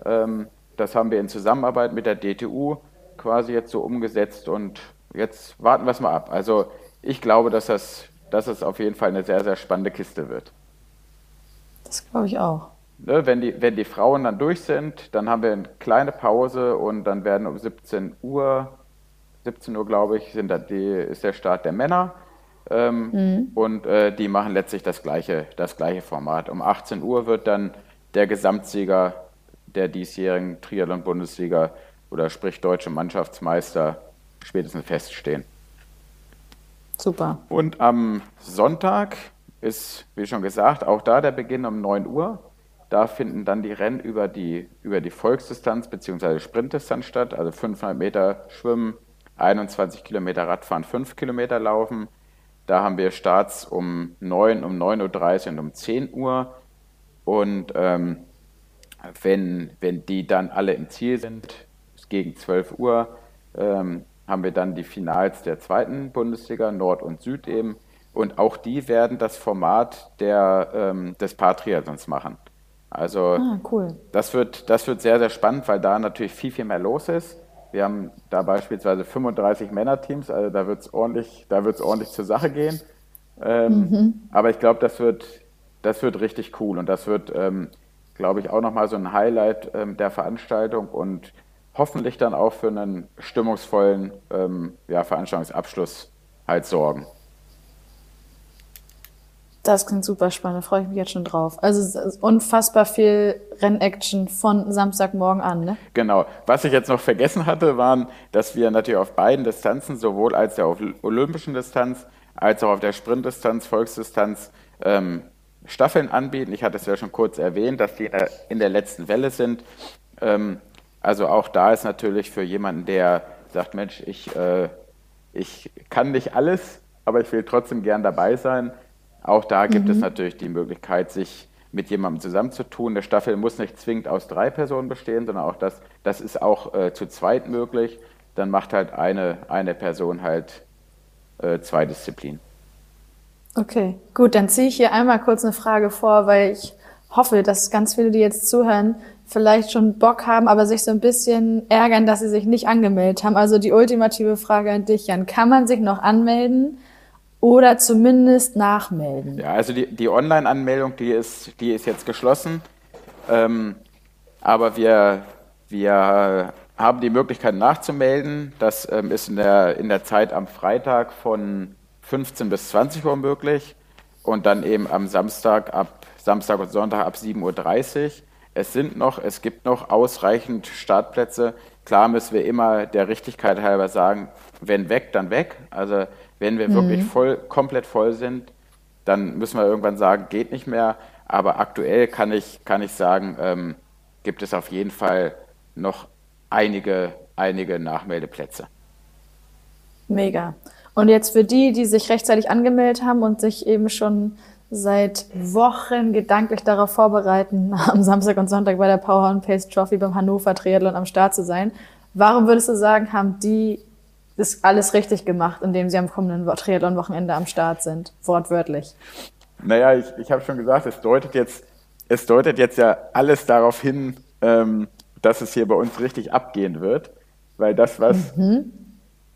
Ähm, das haben wir in Zusammenarbeit mit der DTU quasi jetzt so umgesetzt und jetzt warten wir es mal ab. Also ich glaube, dass das, dass es auf jeden Fall eine sehr, sehr spannende Kiste wird. Das glaube ich auch. Ne, wenn, die, wenn die Frauen dann durch sind, dann haben wir eine kleine Pause und dann werden um 17 Uhr, 17 Uhr glaube ich, sind dann die, ist der Start der Männer. Ähm, Und äh, die machen letztlich das gleiche, das gleiche Format. Um 18 Uhr wird dann der Gesamtsieger der diesjährigen Triathlon-Bundesliga oder sprich deutsche Mannschaftsmeister spätestens feststehen. Super. Und am Sonntag ist, wie schon gesagt, auch da der Beginn um 9 Uhr. Da finden dann die Rennen über die, über die Volksdistanz bzw. Sprintdistanz statt, also 500 Meter Schwimmen, 21 Kilometer Radfahren, 5 Kilometer Laufen. Da haben wir Starts um 9, um 9.30 Uhr und um 10 Uhr. Und ähm, wenn, wenn die dann alle im Ziel sind, gegen 12 Uhr, ähm, haben wir dann die Finals der zweiten Bundesliga, Nord und Süd eben. Und auch die werden das Format der, ähm, des Patriathlons machen. Also Ah, cool. das wird, das wird sehr, sehr spannend, weil da natürlich viel, viel mehr los ist. Wir haben da beispielsweise 35 Männerteams, also da wird es ordentlich, da wird's ordentlich zur Sache gehen. Ähm, Aber ich glaube, das wird, das wird richtig cool und das wird, ähm, glaube ich, auch nochmal so ein Highlight ähm, der Veranstaltung und hoffentlich dann auch für einen stimmungsvollen ähm, ja, Veranstaltungsabschluss halt sorgen. Das klingt super spannend, da freue ich mich jetzt schon drauf. Also unfassbar viel Rennaction von Samstagmorgen an, ne? Genau. Was ich jetzt noch vergessen hatte, waren, dass wir natürlich auf beiden Distanzen, sowohl als der auf olympischen Distanz, als auch auf der Sprintdistanz, Volksdistanz, ähm, Staffeln anbieten. Ich hatte es ja schon kurz erwähnt, dass die in der, in der letzten Welle sind. Ähm, also auch da ist natürlich für jemanden, der sagt, Mensch, ich, äh, ich kann nicht alles, aber ich will trotzdem gern dabei sein. Auch da gibt es natürlich die Möglichkeit, sich mit jemandem zusammenzutun. Eine Staffel muss nicht zwingend aus drei Personen bestehen, sondern auch das, das ist auch äh, zu zweit möglich. Dann macht halt eine, eine Person halt äh, zwei Disziplinen. Okay, gut, dann ziehe ich hier einmal kurz eine Frage vor, weil ich hoffe, dass ganz viele, die jetzt zuhören, vielleicht schon Bock haben, aber sich so ein bisschen ärgern, dass sie sich nicht angemeldet haben. Also die ultimative Frage an dich, Jan. Kann man sich noch anmelden oder zumindest nachmelden? Ja, also die, die Online-Anmeldung, die ist, die ist jetzt geschlossen. Ähm, aber wir, wir haben die Möglichkeit nachzumelden. Das ähm, ist in der, in der Zeit am Freitag von 15 bis 20 Uhr möglich und dann eben am Samstag ab Samstag und Sonntag ab 7.30 Uhr. Es sind noch, es gibt noch ausreichend Startplätze. Klar müssen wir immer der Richtigkeit halber sagen, wenn weg, dann weg. Also wenn wir mhm. wirklich voll, komplett voll sind, dann müssen wir irgendwann sagen, geht nicht mehr. Aber aktuell kann ich, kann ich sagen, ähm, gibt es auf jeden Fall noch einige, einige Nachmeldeplätze. Mega. Und jetzt für die, die sich rechtzeitig angemeldet haben und sich eben schon seit Wochen gedanklich darauf vorbereiten, am Samstag und Sonntag bei der Power and Pace Trophy beim Hannover Triathlon am Start zu sein. Warum würdest du sagen, haben die das alles richtig gemacht, indem sie am kommenden Triathlon-Wochenende am Start sind? Wortwörtlich. Naja, ich, ich habe schon gesagt, es deutet jetzt, es deutet jetzt ja alles darauf hin, ähm, dass es hier bei uns richtig abgehen wird. Weil das, was, mhm.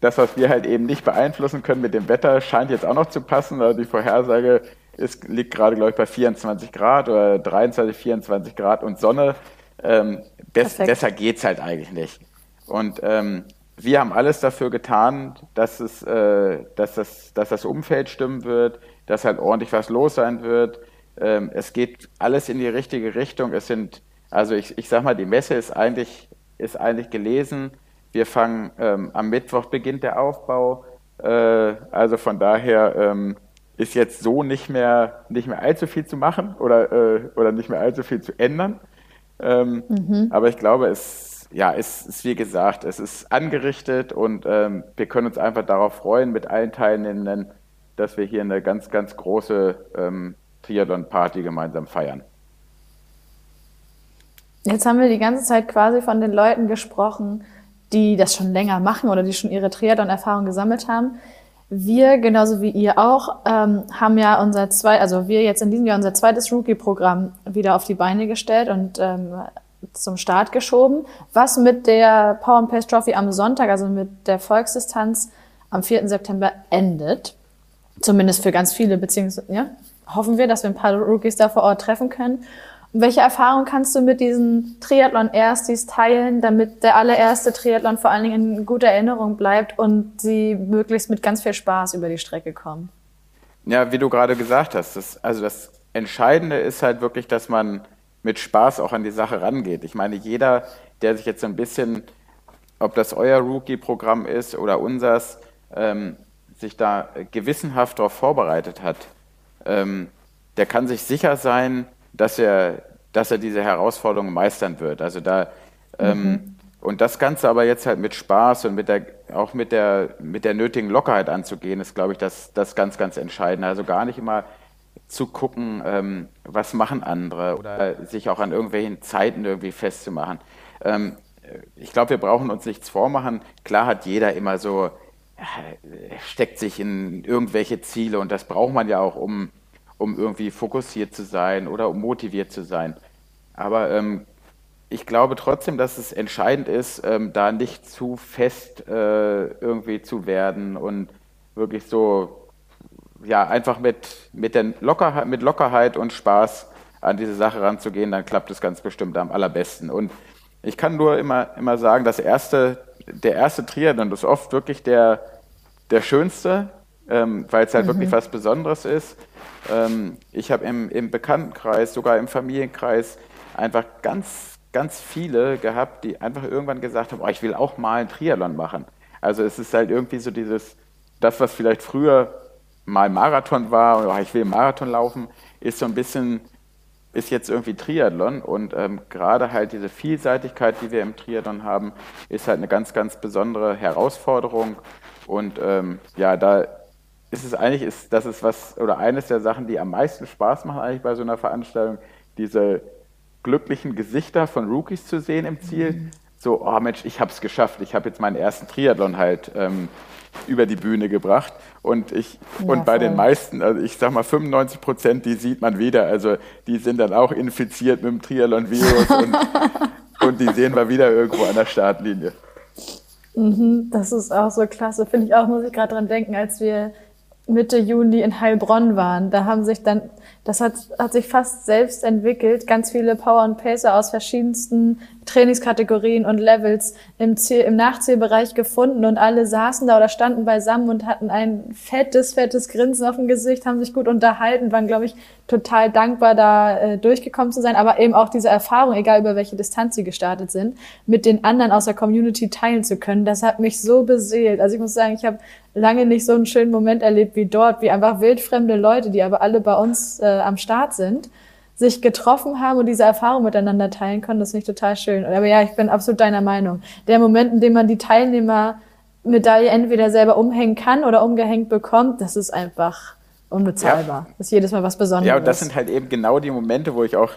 das, was wir halt eben nicht beeinflussen können mit dem Wetter, scheint jetzt auch noch zu passen. Also die Vorhersage es liegt gerade, glaube ich, bei 24 Grad oder 23, 24 Grad und Sonne. Ähm, best, besser es halt eigentlich nicht. Und ähm, wir haben alles dafür getan, dass, es, äh, dass, das, dass das Umfeld stimmen wird, dass halt ordentlich was los sein wird. Ähm, es geht alles in die richtige Richtung. Es sind, also ich, ich sag mal, die Messe ist eigentlich, ist eigentlich gelesen. Wir fangen ähm, am Mittwoch beginnt der Aufbau. Äh, also von daher ähm, ist jetzt so nicht mehr, nicht mehr allzu viel zu machen oder, äh, oder nicht mehr allzu viel zu ändern. Ähm, mhm. Aber ich glaube, es, ja, es ist wie gesagt, es ist angerichtet und ähm, wir können uns einfach darauf freuen mit allen Teilnehmenden, dass wir hier eine ganz, ganz große ähm, Triathlon-Party gemeinsam feiern. Jetzt haben wir die ganze Zeit quasi von den Leuten gesprochen, die das schon länger machen oder die schon ihre Triathlon-Erfahrung gesammelt haben. Wir, genauso wie ihr auch, ähm, haben ja unser zwei, also wir jetzt in diesem Jahr unser zweites Rookie-Programm wieder auf die Beine gestellt und ähm, zum Start geschoben, was mit der Power and Pace Trophy am Sonntag, also mit der Volksdistanz am 4. September endet. Zumindest für ganz viele, beziehungsweise, ja, hoffen wir, dass wir ein paar Rookies da vor Ort treffen können. Welche Erfahrung kannst du mit diesen Triathlon-Erstis teilen, damit der allererste Triathlon vor allen Dingen in guter Erinnerung bleibt und sie möglichst mit ganz viel Spaß über die Strecke kommen? Ja, wie du gerade gesagt hast, das, also das Entscheidende ist halt wirklich, dass man mit Spaß auch an die Sache rangeht. Ich meine, jeder, der sich jetzt so ein bisschen, ob das euer Rookie-Programm ist oder unsers, ähm, sich da gewissenhaft darauf vorbereitet hat, ähm, der kann sich sicher sein, dass er, dass er diese Herausforderung meistern wird. Also da ähm, mhm. und das Ganze aber jetzt halt mit Spaß und mit der, auch mit der, mit der nötigen Lockerheit anzugehen, ist, glaube ich, das, das ganz, ganz Entscheidende. Also gar nicht immer zu gucken, ähm, was machen andere oder sich auch an irgendwelchen Zeiten irgendwie festzumachen. Ähm, ich glaube, wir brauchen uns nichts vormachen. Klar hat jeder immer so, äh, steckt sich in irgendwelche Ziele und das braucht man ja auch, um, um irgendwie fokussiert zu sein oder um motiviert zu sein. Aber ähm, ich glaube trotzdem, dass es entscheidend ist, ähm, da nicht zu fest äh, irgendwie zu werden und wirklich so, ja, einfach mit, mit, der Lockerheit, mit Lockerheit und Spaß an diese Sache ranzugehen, dann klappt es ganz bestimmt am allerbesten. Und ich kann nur immer, immer sagen, das erste, der erste Triathlon ist oft wirklich der, der schönste, ähm, weil es halt mhm. wirklich was Besonderes ist. Ähm, ich habe im, im Bekanntenkreis, sogar im Familienkreis, einfach ganz, ganz viele gehabt, die einfach irgendwann gesagt haben, oh, ich will auch mal einen Triathlon machen. Also es ist halt irgendwie so dieses, das, was vielleicht früher mal Marathon war, oh, ich will Marathon laufen, ist so ein bisschen, ist jetzt irgendwie Triathlon und ähm, gerade halt diese Vielseitigkeit, die wir im Triathlon haben, ist halt eine ganz, ganz besondere Herausforderung und ähm, ja, da ist es eigentlich, ist, das ist was, oder eines der Sachen, die am meisten Spaß machen eigentlich bei so einer Veranstaltung, diese glücklichen Gesichter von Rookies zu sehen im Ziel. Mhm. So, oh Mensch, ich habe es geschafft, ich habe jetzt meinen ersten Triathlon halt ähm, über die Bühne gebracht. Und ich ja, und bei voll. den meisten, also ich sag mal 95 Prozent, die sieht man wieder. Also die sind dann auch infiziert mit dem Triathlon-Virus und, und die sehen wir wieder irgendwo an der Startlinie. Mhm, das ist auch so klasse. Finde ich auch, muss ich gerade dran denken, als wir Mitte Juni in Heilbronn waren. Da haben sich dann, das hat, hat sich fast selbst entwickelt, ganz viele Power und Pacer aus verschiedensten Trainingskategorien und Levels im, Ziel, im Nachzielbereich gefunden und alle saßen da oder standen beisammen und hatten ein fettes, fettes Grinsen auf dem Gesicht, haben sich gut unterhalten, waren, glaube ich, total dankbar, da äh, durchgekommen zu sein, aber eben auch diese Erfahrung, egal über welche Distanz sie gestartet sind, mit den anderen aus der Community teilen zu können, das hat mich so beseelt. Also ich muss sagen, ich habe lange nicht so einen schönen Moment erlebt wie dort, wie einfach wildfremde Leute, die aber alle bei uns äh, am Start sind, sich getroffen haben und diese Erfahrung miteinander teilen können. Das finde ich total schön. Aber ja, ich bin absolut deiner Meinung. Der Moment, in dem man die Teilnehmermedaille entweder selber umhängen kann oder umgehängt bekommt, das ist einfach unbezahlbar. Ja. Das ist jedes Mal was Besonderes. Ja, und das sind halt eben genau die Momente, wo ich auch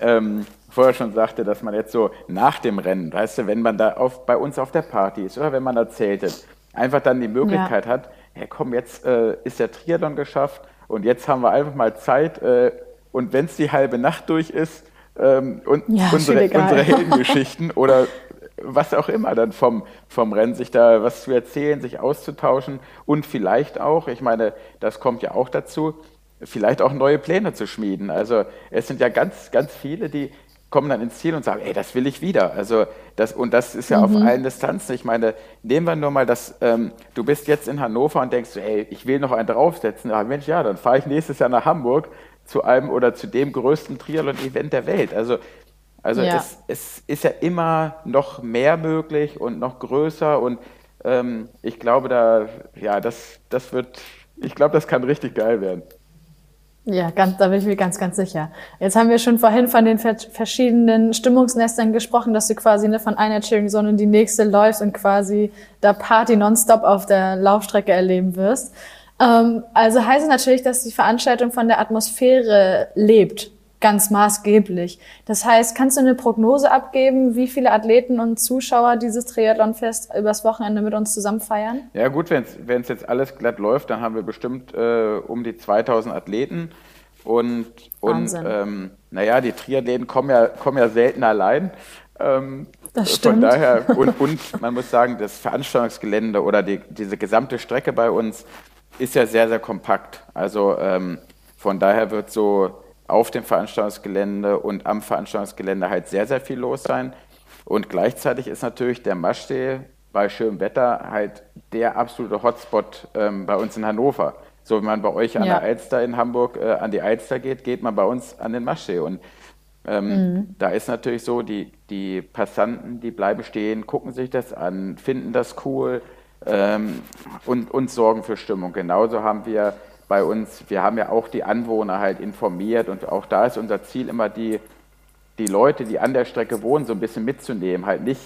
ähm, vorher schon sagte, dass man jetzt so nach dem Rennen, weißt du, wenn man da auf, bei uns auf der Party ist oder wenn man da zeltet, einfach dann die Möglichkeit ja. hat, ja komm, jetzt äh, ist der Triathlon geschafft und jetzt haben wir einfach mal Zeit, äh, und wenn es die halbe Nacht durch ist ähm, und ja, unsere, unsere Heldengeschichten oder was auch immer dann vom, vom Rennen, sich da was zu erzählen, sich auszutauschen und vielleicht auch, ich meine, das kommt ja auch dazu, vielleicht auch neue Pläne zu schmieden. Also es sind ja ganz, ganz viele, die kommen dann ins Ziel und sagen, ey, das will ich wieder. Also das, und das ist ja mhm. auf allen Distanzen. Ich meine, nehmen wir nur mal das, ähm, du bist jetzt in Hannover und denkst, ey, ich will noch einen draufsetzen. Aber Mensch, ja, dann fahre ich nächstes Jahr nach Hamburg zu einem oder zu dem größten Triathlon-Event der Welt. Also, also ja. es, es, ist ja immer noch mehr möglich und noch größer und ähm, ich glaube, da, ja, das, das wird, ich glaube, das kann richtig geil werden. Ja, ganz, da bin ich mir ganz, ganz sicher. Jetzt haben wir schon vorhin von den verschiedenen Stimmungsnestern gesprochen, dass du quasi ne, von einer Cheering Zone in die nächste läufst und quasi da Party nonstop auf der Laufstrecke erleben wirst. Ähm, also heißt es natürlich, dass die Veranstaltung von der Atmosphäre lebt, ganz maßgeblich. Das heißt, kannst du eine Prognose abgeben, wie viele Athleten und Zuschauer dieses Triathlonfest übers Wochenende mit uns zusammen feiern? Ja gut, wenn es jetzt alles glatt läuft, dann haben wir bestimmt äh, um die 2000 Athleten. Und, und ähm, naja, die Triathleten kommen ja, kommen ja selten allein. Ähm, das stimmt. Von daher, und, und man muss sagen, das Veranstaltungsgelände oder die, diese gesamte Strecke bei uns ist ja sehr, sehr kompakt. Also ähm, von daher wird so auf dem Veranstaltungsgelände und am Veranstaltungsgelände halt sehr, sehr viel los sein. Und gleichzeitig ist natürlich der Maschsee bei schönem Wetter halt der absolute Hotspot ähm, bei uns in Hannover. So wie man bei euch an ja. der Alster in Hamburg äh, an die Alster geht, geht man bei uns an den Maschsee. Und ähm, mhm. da ist natürlich so, die, die Passanten, die bleiben stehen, gucken sich das an, finden das cool, ähm, und, und sorgen für Stimmung. Genauso haben wir bei uns, wir haben ja auch die Anwohner halt informiert und auch da ist unser Ziel immer die, die Leute, die an der Strecke wohnen, so ein bisschen mitzunehmen, halt nicht,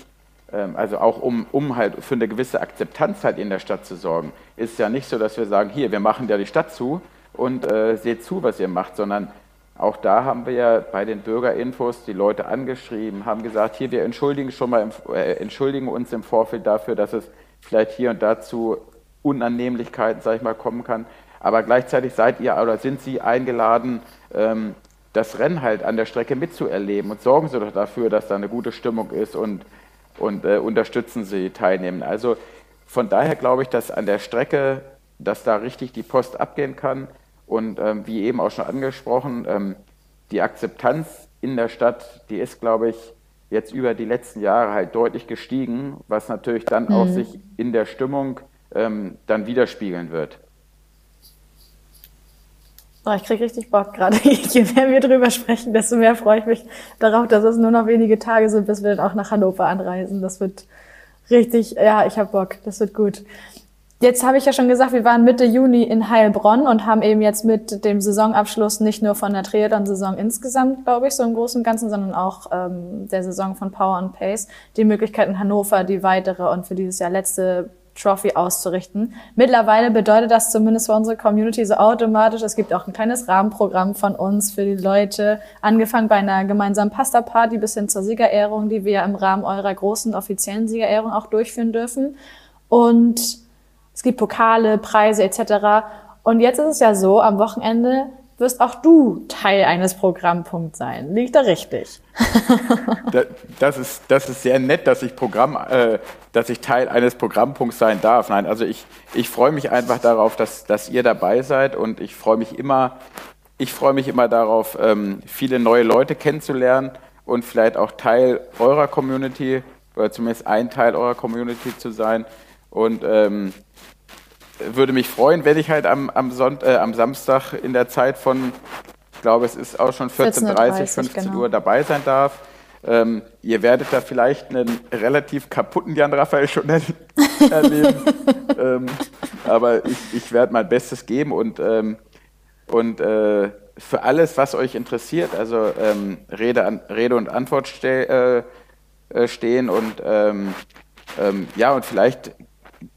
ähm, also auch um, um halt für eine gewisse Akzeptanz halt in der Stadt zu sorgen. Ist ja nicht so, dass wir sagen, hier, wir machen ja die Stadt zu und äh, seht zu, was ihr macht, sondern auch da haben wir ja bei den Bürgerinfos die Leute angeschrieben, haben gesagt, hier, wir entschuldigen schon mal, im, äh, entschuldigen uns im Vorfeld dafür, dass es vielleicht hier und da zu Unannehmlichkeiten, sage ich mal, kommen kann. Aber gleichzeitig seid ihr oder sind Sie eingeladen, ähm, das Rennen halt an der Strecke mitzuerleben und sorgen Sie doch dafür, dass da eine gute Stimmung ist und, und äh, unterstützen Sie Teilnehmer. Also von daher glaube ich, dass an der Strecke, dass da richtig die Post abgehen kann und ähm, wie eben auch schon angesprochen, ähm, die Akzeptanz in der Stadt, die ist, glaube ich, jetzt über die letzten Jahre halt deutlich gestiegen, was natürlich dann mhm. auch sich in der Stimmung ähm, dann widerspiegeln wird. Oh, ich kriege richtig Bock gerade. Je mehr wir drüber sprechen, desto mehr freue ich mich darauf, dass es nur noch wenige Tage sind, bis wir dann auch nach Hannover anreisen. Das wird richtig, ja, ich habe Bock. Das wird gut. Jetzt habe ich ja schon gesagt, wir waren Mitte Juni in Heilbronn und haben eben jetzt mit dem Saisonabschluss nicht nur von der Triathlon-Saison insgesamt, glaube ich, so im Großen und Ganzen, sondern auch ähm, der Saison von Power and Pace, die Möglichkeit in Hannover, die weitere und für dieses Jahr letzte Trophy auszurichten. Mittlerweile bedeutet das zumindest für unsere Community so automatisch. Es gibt auch ein kleines Rahmenprogramm von uns für die Leute, angefangen bei einer gemeinsamen Pasta-Party bis hin zur Siegerehrung, die wir im Rahmen eurer großen offiziellen Siegerehrung auch durchführen dürfen. Und es gibt Pokale, Preise etc. Und jetzt ist es ja so, am Wochenende wirst auch du Teil eines Programmpunkts sein. Liegt da richtig? das, ist, das ist sehr nett, dass ich, Programm, äh, dass ich Teil eines Programmpunkts sein darf. Nein, also ich, ich freue mich einfach darauf, dass, dass ihr dabei seid und ich freue mich immer, ich freue mich immer darauf, ähm, viele neue Leute kennenzulernen und vielleicht auch Teil eurer Community oder zumindest ein Teil eurer Community zu sein. Und ähm, würde mich freuen, wenn ich halt am, am, Sonnt äh, am Samstag in der Zeit von, ich glaube, es ist auch schon 14.30 15 genau. Uhr dabei sein darf. Ähm, ihr werdet da vielleicht einen relativ kaputten Jan Raphael schon erleben. ähm, aber ich, ich werde mein Bestes geben und, ähm, und äh, für alles, was euch interessiert, also ähm, Rede, an, Rede und Antwort ste äh, äh, stehen und ähm, ähm, ja, und vielleicht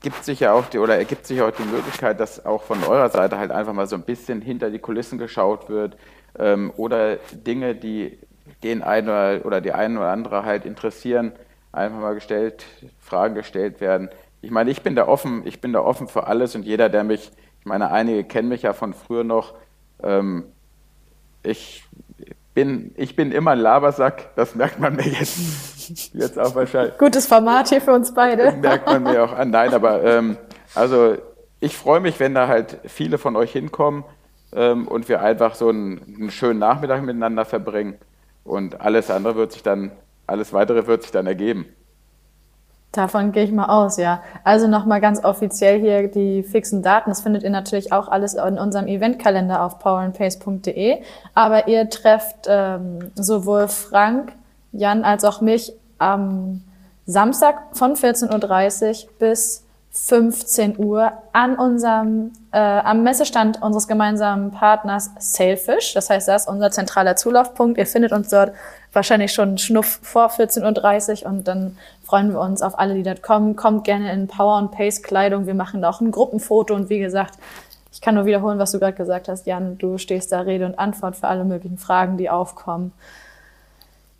gibt sich ja auch die, oder ergibt sich auch die Möglichkeit, dass auch von eurer Seite halt einfach mal so ein bisschen hinter die Kulissen geschaut wird ähm, oder Dinge, die den einen oder, oder die einen oder andere halt interessieren, einfach mal gestellt, Fragen gestellt werden. Ich meine, ich bin da offen, ich bin da offen für alles und jeder, der mich, ich meine, einige kennen mich ja von früher noch, ähm, ich bin, ich bin immer ein Labersack, das merkt man mir jetzt, jetzt auch wahrscheinlich. Gutes Format hier für uns beide. Merkt man mir auch an. Nein, aber ähm, also ich freue mich, wenn da halt viele von euch hinkommen ähm, und wir einfach so einen, einen, schönen Nachmittag miteinander verbringen und alles andere wird sich dann, alles weitere wird sich dann ergeben. Davon gehe ich mal aus, ja. Also nochmal ganz offiziell hier die fixen Daten. Das findet ihr natürlich auch alles in unserem Eventkalender auf powerandpace.de. Aber ihr trefft ähm, sowohl Frank, Jan als auch mich am Samstag von 14.30 Uhr bis 15 Uhr an unserem, äh, am Messestand unseres gemeinsamen Partners Sailfish. Das heißt, das ist unser zentraler Zulaufpunkt. Ihr findet uns dort wahrscheinlich schon Schnuff vor 14.30 Uhr und dann freuen wir uns auf alle, die dort kommen. Kommt gerne in Power und Pace Kleidung. Wir machen da auch ein Gruppenfoto und wie gesagt, ich kann nur wiederholen, was du gerade gesagt hast, Jan. Du stehst da Rede und Antwort für alle möglichen Fragen, die aufkommen.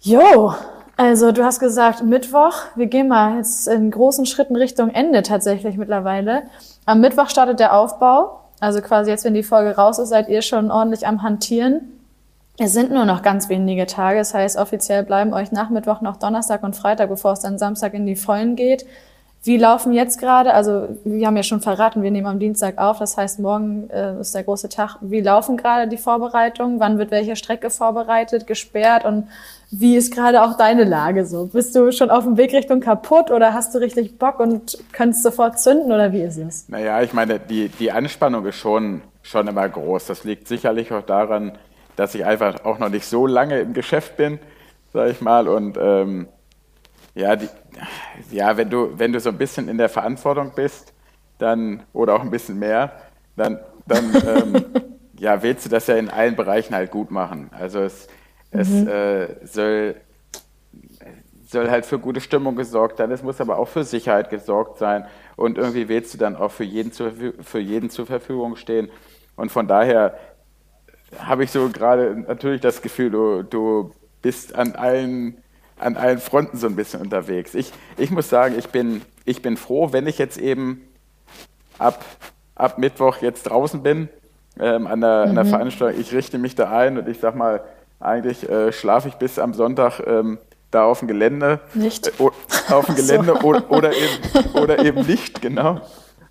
Jo, also du hast gesagt, Mittwoch, wir gehen mal jetzt in großen Schritten Richtung Ende tatsächlich mittlerweile. Am Mittwoch startet der Aufbau. Also quasi jetzt, wenn die Folge raus ist, seid ihr schon ordentlich am Hantieren. Es sind nur noch ganz wenige Tage. Das heißt, offiziell bleiben euch nach Mittwoch noch Donnerstag und Freitag, bevor es dann Samstag in die Vollen geht. Wie laufen jetzt gerade, also wir haben ja schon verraten, wir nehmen am Dienstag auf, das heißt morgen äh, ist der große Tag. Wie laufen gerade die Vorbereitungen? Wann wird welche Strecke vorbereitet, gesperrt und wie ist gerade auch deine Lage so? Bist du schon auf dem Weg Richtung kaputt oder hast du richtig Bock und kannst sofort zünden oder wie ist es? Naja, ich meine, die, die Anspannung ist schon, schon immer groß. Das liegt sicherlich auch daran, dass ich einfach auch noch nicht so lange im Geschäft bin, sag ich mal, und ähm, ja, die, ja, wenn du, wenn du so ein bisschen in der Verantwortung bist, dann, oder auch ein bisschen mehr, dann, dann ähm, ja, willst du das ja in allen Bereichen halt gut machen. Also es, mhm. es äh, soll, soll halt für gute Stimmung gesorgt sein, es muss aber auch für Sicherheit gesorgt sein und irgendwie willst du dann auch für jeden, zu, für jeden zur Verfügung stehen. Und von daher habe ich so gerade natürlich das Gefühl, du, du bist an allen an allen Fronten so ein bisschen unterwegs. Ich, ich muss sagen, ich bin, ich bin froh, wenn ich jetzt eben ab, ab Mittwoch jetzt draußen bin ähm, an, der, mhm. an der Veranstaltung. Ich richte mich da ein und ich sag mal, eigentlich äh, schlafe ich bis am Sonntag ähm, da auf dem Gelände. Nicht. Äh, auf dem Gelände so. oder, oder, eben, oder eben nicht, genau.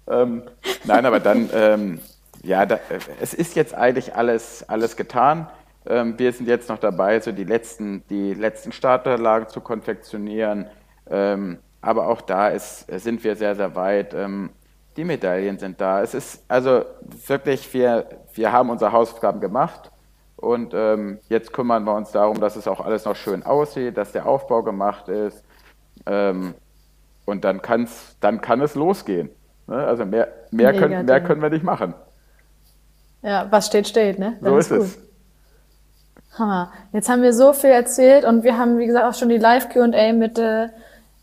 Ähm, nein, aber dann, ähm, ja, da, es ist jetzt eigentlich alles, alles getan. Ähm, wir sind jetzt noch dabei, so die letzten, die letzten Startunterlagen zu konfektionieren. Ähm, aber auch da ist, sind wir sehr, sehr weit. Ähm, die Medaillen sind da. Es ist also wirklich, wir, wir haben unsere Hausaufgaben gemacht und jetzt kümmern wir uns darum, dass es auch alles noch schön aussieht, dass der Aufbau gemacht ist. Und dann, kann's, dann kann es losgehen. Ne? Also mehr, mehr, können, mehr können wir nicht machen. Ja, was steht, steht, ne? Dann so ist, ist es. Hammer. Jetzt haben wir so viel erzählt und wir haben, wie gesagt, auch schon die Live-QA Mitte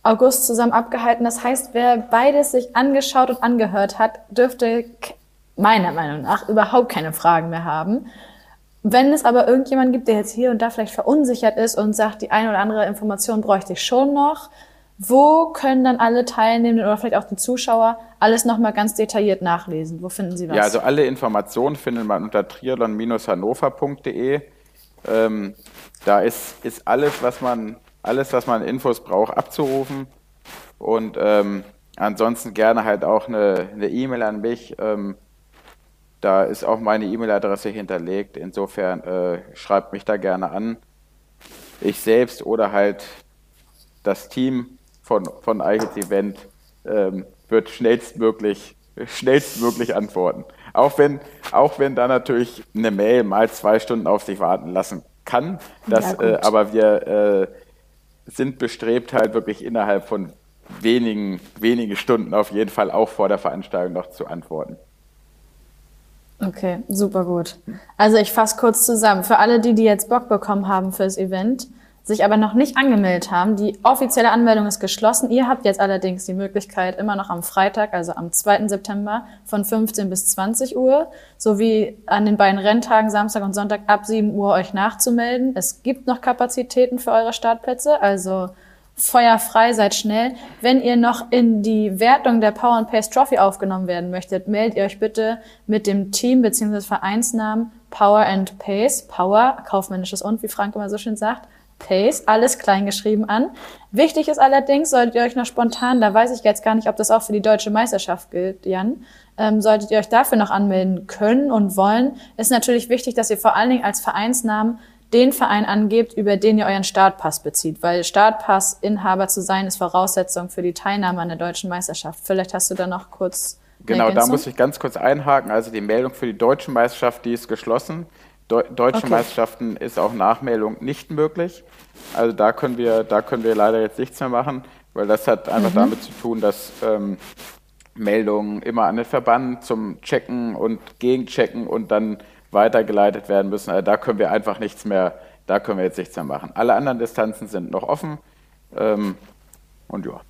August zusammen abgehalten. Das heißt, wer beides sich angeschaut und angehört hat, dürfte meiner Meinung nach überhaupt keine Fragen mehr haben. Wenn es aber irgendjemand gibt, der jetzt hier und da vielleicht verunsichert ist und sagt, die eine oder andere Information bräuchte ich schon noch, wo können dann alle Teilnehmenden oder vielleicht auch die Zuschauer alles nochmal ganz detailliert nachlesen? Wo finden sie was? Ja, also alle Informationen findet man unter triathlon-hannover.de. Ähm, da ist, ist alles, was man, alles, was man Infos braucht, abzurufen. Und ähm, ansonsten gerne halt auch eine E-Mail e an mich. Ähm, da ist auch meine E-Mail-Adresse hinterlegt. Insofern äh, schreibt mich da gerne an. ich selbst oder halt das Team von, von iHits Event ähm, wird schnellstmöglich, schnellstmöglich antworten. Auch wenn, auch wenn da natürlich eine Mail mal zwei Stunden auf sich warten lassen kann. Das, ja, äh, aber wir äh, sind bestrebt, halt wirklich innerhalb von wenigen, wenige Stunden auf jeden Fall auch vor der Veranstaltung noch zu antworten. Okay, super gut. Also ich fasse kurz zusammen. Für alle die, die jetzt Bock bekommen haben fürs Event, sich aber noch nicht angemeldet haben, die offizielle Anmeldung ist geschlossen. Ihr habt jetzt allerdings die Möglichkeit, immer noch am Freitag, also am 2. September von 15 bis 20 Uhr, sowie an den beiden Renntagen Samstag und Sonntag ab 7 Uhr euch nachzumelden. Es gibt noch Kapazitäten für eure Startplätze, also feuerfrei, seid schnell. Wenn ihr noch in die Wertung der Power and Pace Trophy aufgenommen werden möchtet, meldet ihr euch bitte mit dem Team bzw. Vereinsnamen Power and Pace, Power, kaufmännisches und, wie Frank immer so schön sagt, Pace, alles kleingeschrieben an. Wichtig ist allerdings, solltet ihr euch noch spontan, da weiß ich jetzt gar nicht, ob das auch für die deutsche Meisterschaft gilt, Jan, ähm, solltet ihr euch dafür noch anmelden können und wollen, ist natürlich wichtig, dass ihr vor allen Dingen als Vereinsnamen den Verein angebt, über den ihr euren Startpass bezieht, weil Startpass-Inhaber zu sein ist Voraussetzung für die Teilnahme an der deutschen Meisterschaft. Vielleicht hast du da noch kurz. Genau, da muss ich ganz kurz einhaken. Also die Meldung für die deutsche Meisterschaft, die ist geschlossen. De deutsche okay. Meisterschaften ist auch Nachmeldung nicht möglich. Also da können wir, da können wir leider jetzt nichts mehr machen, weil das hat einfach mhm. damit zu tun, dass ähm, Meldungen immer an den Verband zum Checken und Gegenchecken und dann weitergeleitet werden müssen. Also da können wir einfach nichts mehr, da können wir jetzt nichts mehr machen. Alle anderen Distanzen sind noch offen. Ähm, und ja.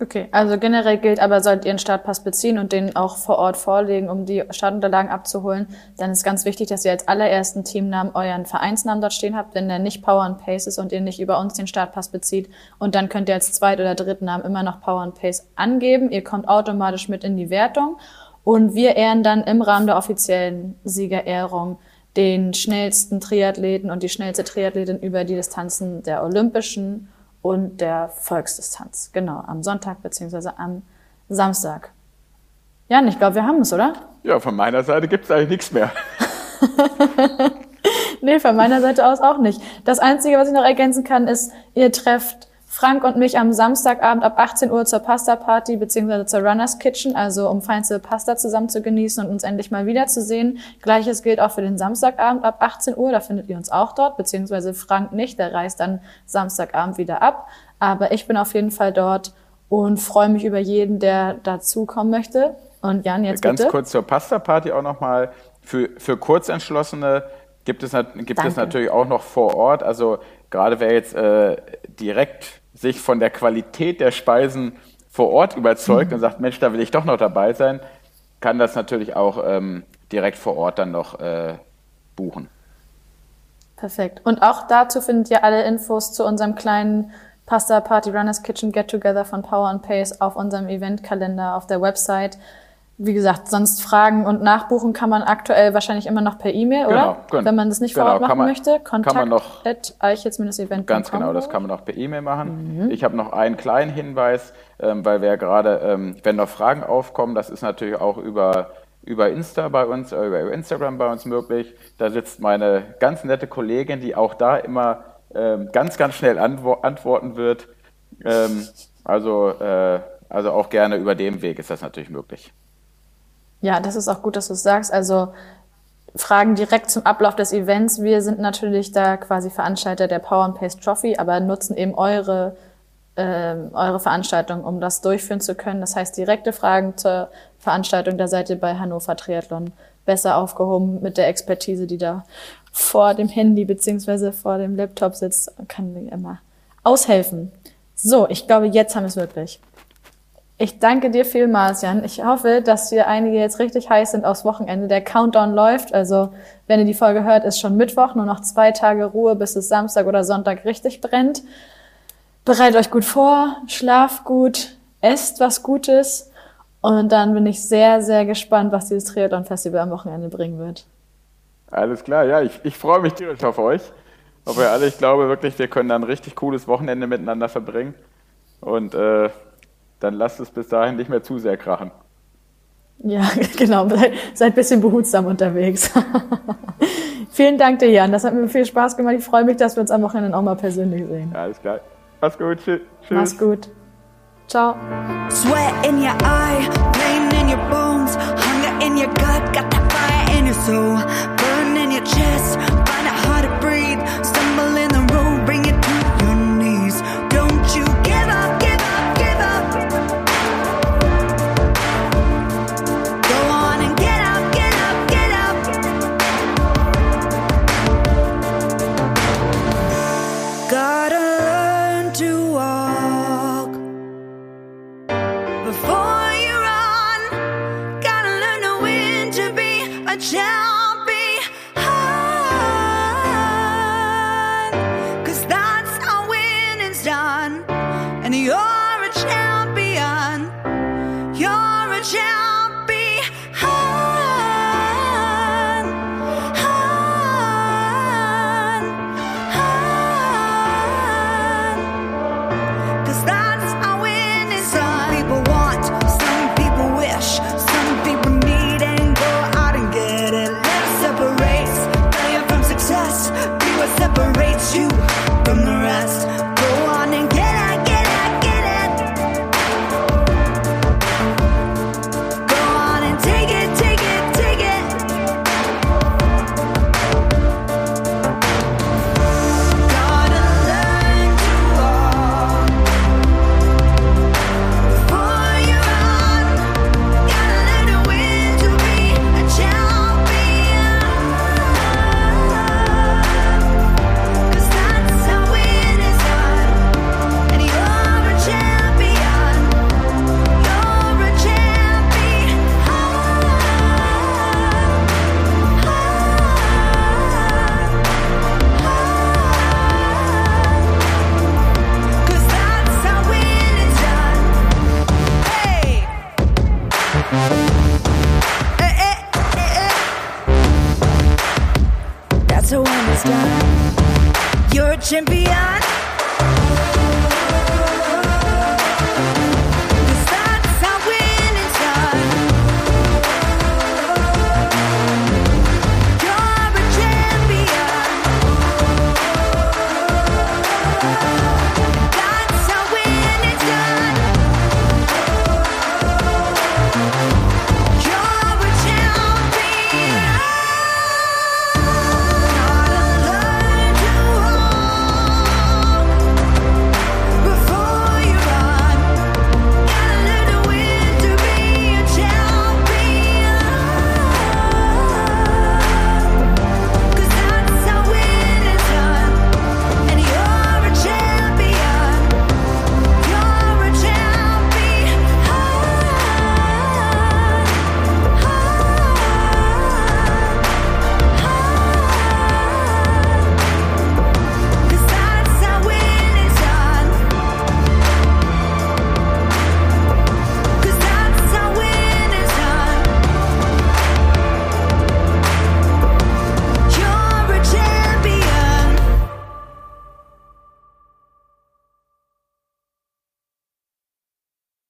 Okay, also generell gilt aber, solltet ihr einen Startpass beziehen und den auch vor Ort vorlegen, um die Startunterlagen abzuholen, dann ist ganz wichtig, dass ihr als allerersten Teamnamen euren Vereinsnamen dort stehen habt, wenn der nicht Power and Pace ist und ihr nicht über uns den Startpass bezieht. Und dann könnt ihr als Zweit- oder dritten Namen immer noch Power and Pace angeben. Ihr kommt automatisch mit in die Wertung. Und wir ehren dann im Rahmen der offiziellen Siegerehrung den schnellsten Triathleten und die schnellste Triathletin über die Distanzen der Olympischen und der Volksdistanz. Genau, am Sonntag beziehungsweise am Samstag. Jan, ich glaube, wir haben es, oder? Ja, von meiner Seite gibt es eigentlich nichts mehr. nee, von meiner Seite aus auch nicht. Das Einzige, was ich noch ergänzen kann, ist, ihr trefft Frank und mich am Samstagabend ab 18 Uhr zur Pasta Party beziehungsweise zur Runners Kitchen, also um feinste Pasta zusammen zu genießen und uns endlich mal wiederzusehen. Gleiches gilt auch für den Samstagabend ab 18 Uhr, da findet ihr uns auch dort, beziehungsweise Frank nicht, der reist dann Samstagabend wieder ab. Aber ich bin auf jeden Fall dort und freue mich über jeden, der dazukommen möchte. Und Jan, jetzt Ganz bitte. kurz zur Pasta Party auch nochmal. Für, für Kurzentschlossene gibt es, gibt es natürlich auch noch vor Ort. Also gerade wer jetzt äh, direkt sich von der Qualität der Speisen vor Ort überzeugt mhm. und sagt, Mensch, da will ich doch noch dabei sein, kann das natürlich auch ähm, direkt vor Ort dann noch äh, buchen. Perfekt. Und auch dazu findet ihr alle Infos zu unserem kleinen Pasta Party Runners Kitchen Get Together von Power and Pace auf unserem Eventkalender auf der Website wie gesagt, sonst Fragen und Nachbuchen kann man aktuell wahrscheinlich immer noch per E-Mail, oder? Genau. Wenn man das nicht vor genau, Ort machen man, möchte, kontakt noch, at event Ganz genau, das kann man noch per E-Mail machen. Mhm. Ich habe noch einen kleinen Hinweis, ähm, weil wir ja gerade, ähm, wenn noch Fragen aufkommen, das ist natürlich auch über, über Insta bei uns, äh, über Instagram bei uns möglich. Da sitzt meine ganz nette Kollegin, die auch da immer ähm, ganz, ganz schnell antwo antworten wird. Ähm, also, äh, also auch gerne über dem Weg ist das natürlich möglich. Ja, das ist auch gut, dass du es sagst. Also Fragen direkt zum Ablauf des Events. Wir sind natürlich da quasi Veranstalter der Power and Pace Trophy, aber nutzen eben eure, äh, eure Veranstaltung, um das durchführen zu können. Das heißt, direkte Fragen zur Veranstaltung, da seid ihr bei Hannover Triathlon besser aufgehoben mit der Expertise, die da vor dem Handy beziehungsweise vor dem Laptop sitzt, kann immer aushelfen. So, ich glaube, jetzt haben wir es wirklich. Ich danke dir vielmals, Jan. Ich hoffe, dass wir einige jetzt richtig heiß sind aufs Wochenende. Der Countdown läuft. Also, wenn ihr die Folge hört, ist schon Mittwoch. Nur noch zwei Tage Ruhe, bis es Samstag oder Sonntag richtig brennt. Bereitet euch gut vor, schlaft gut, esst was Gutes. Und dann bin ich sehr, sehr gespannt, was dieses Triathlon-Festival am Wochenende bringen wird. Alles klar, ja, ich, ich freue mich tierisch auf euch. Auf ihr alle. Ich glaube wirklich, wir können dann ein richtig cooles Wochenende miteinander verbringen. Und äh, dann lasst es bis dahin nicht mehr zu sehr krachen. Ja, genau. Seid, ein bisschen behutsam unterwegs. Vielen Dank dir, Jan. Das hat mir viel Spaß gemacht. Ich freue mich, dass wir uns am Wochenende auch mal persönlich sehen. Ja, alles klar. Mach's gut. Tschüss. Mach's gut. Ciao. Sweat in your eye, pain in your bones, hunger in your gut, got that fire in your soul, burn in your chest,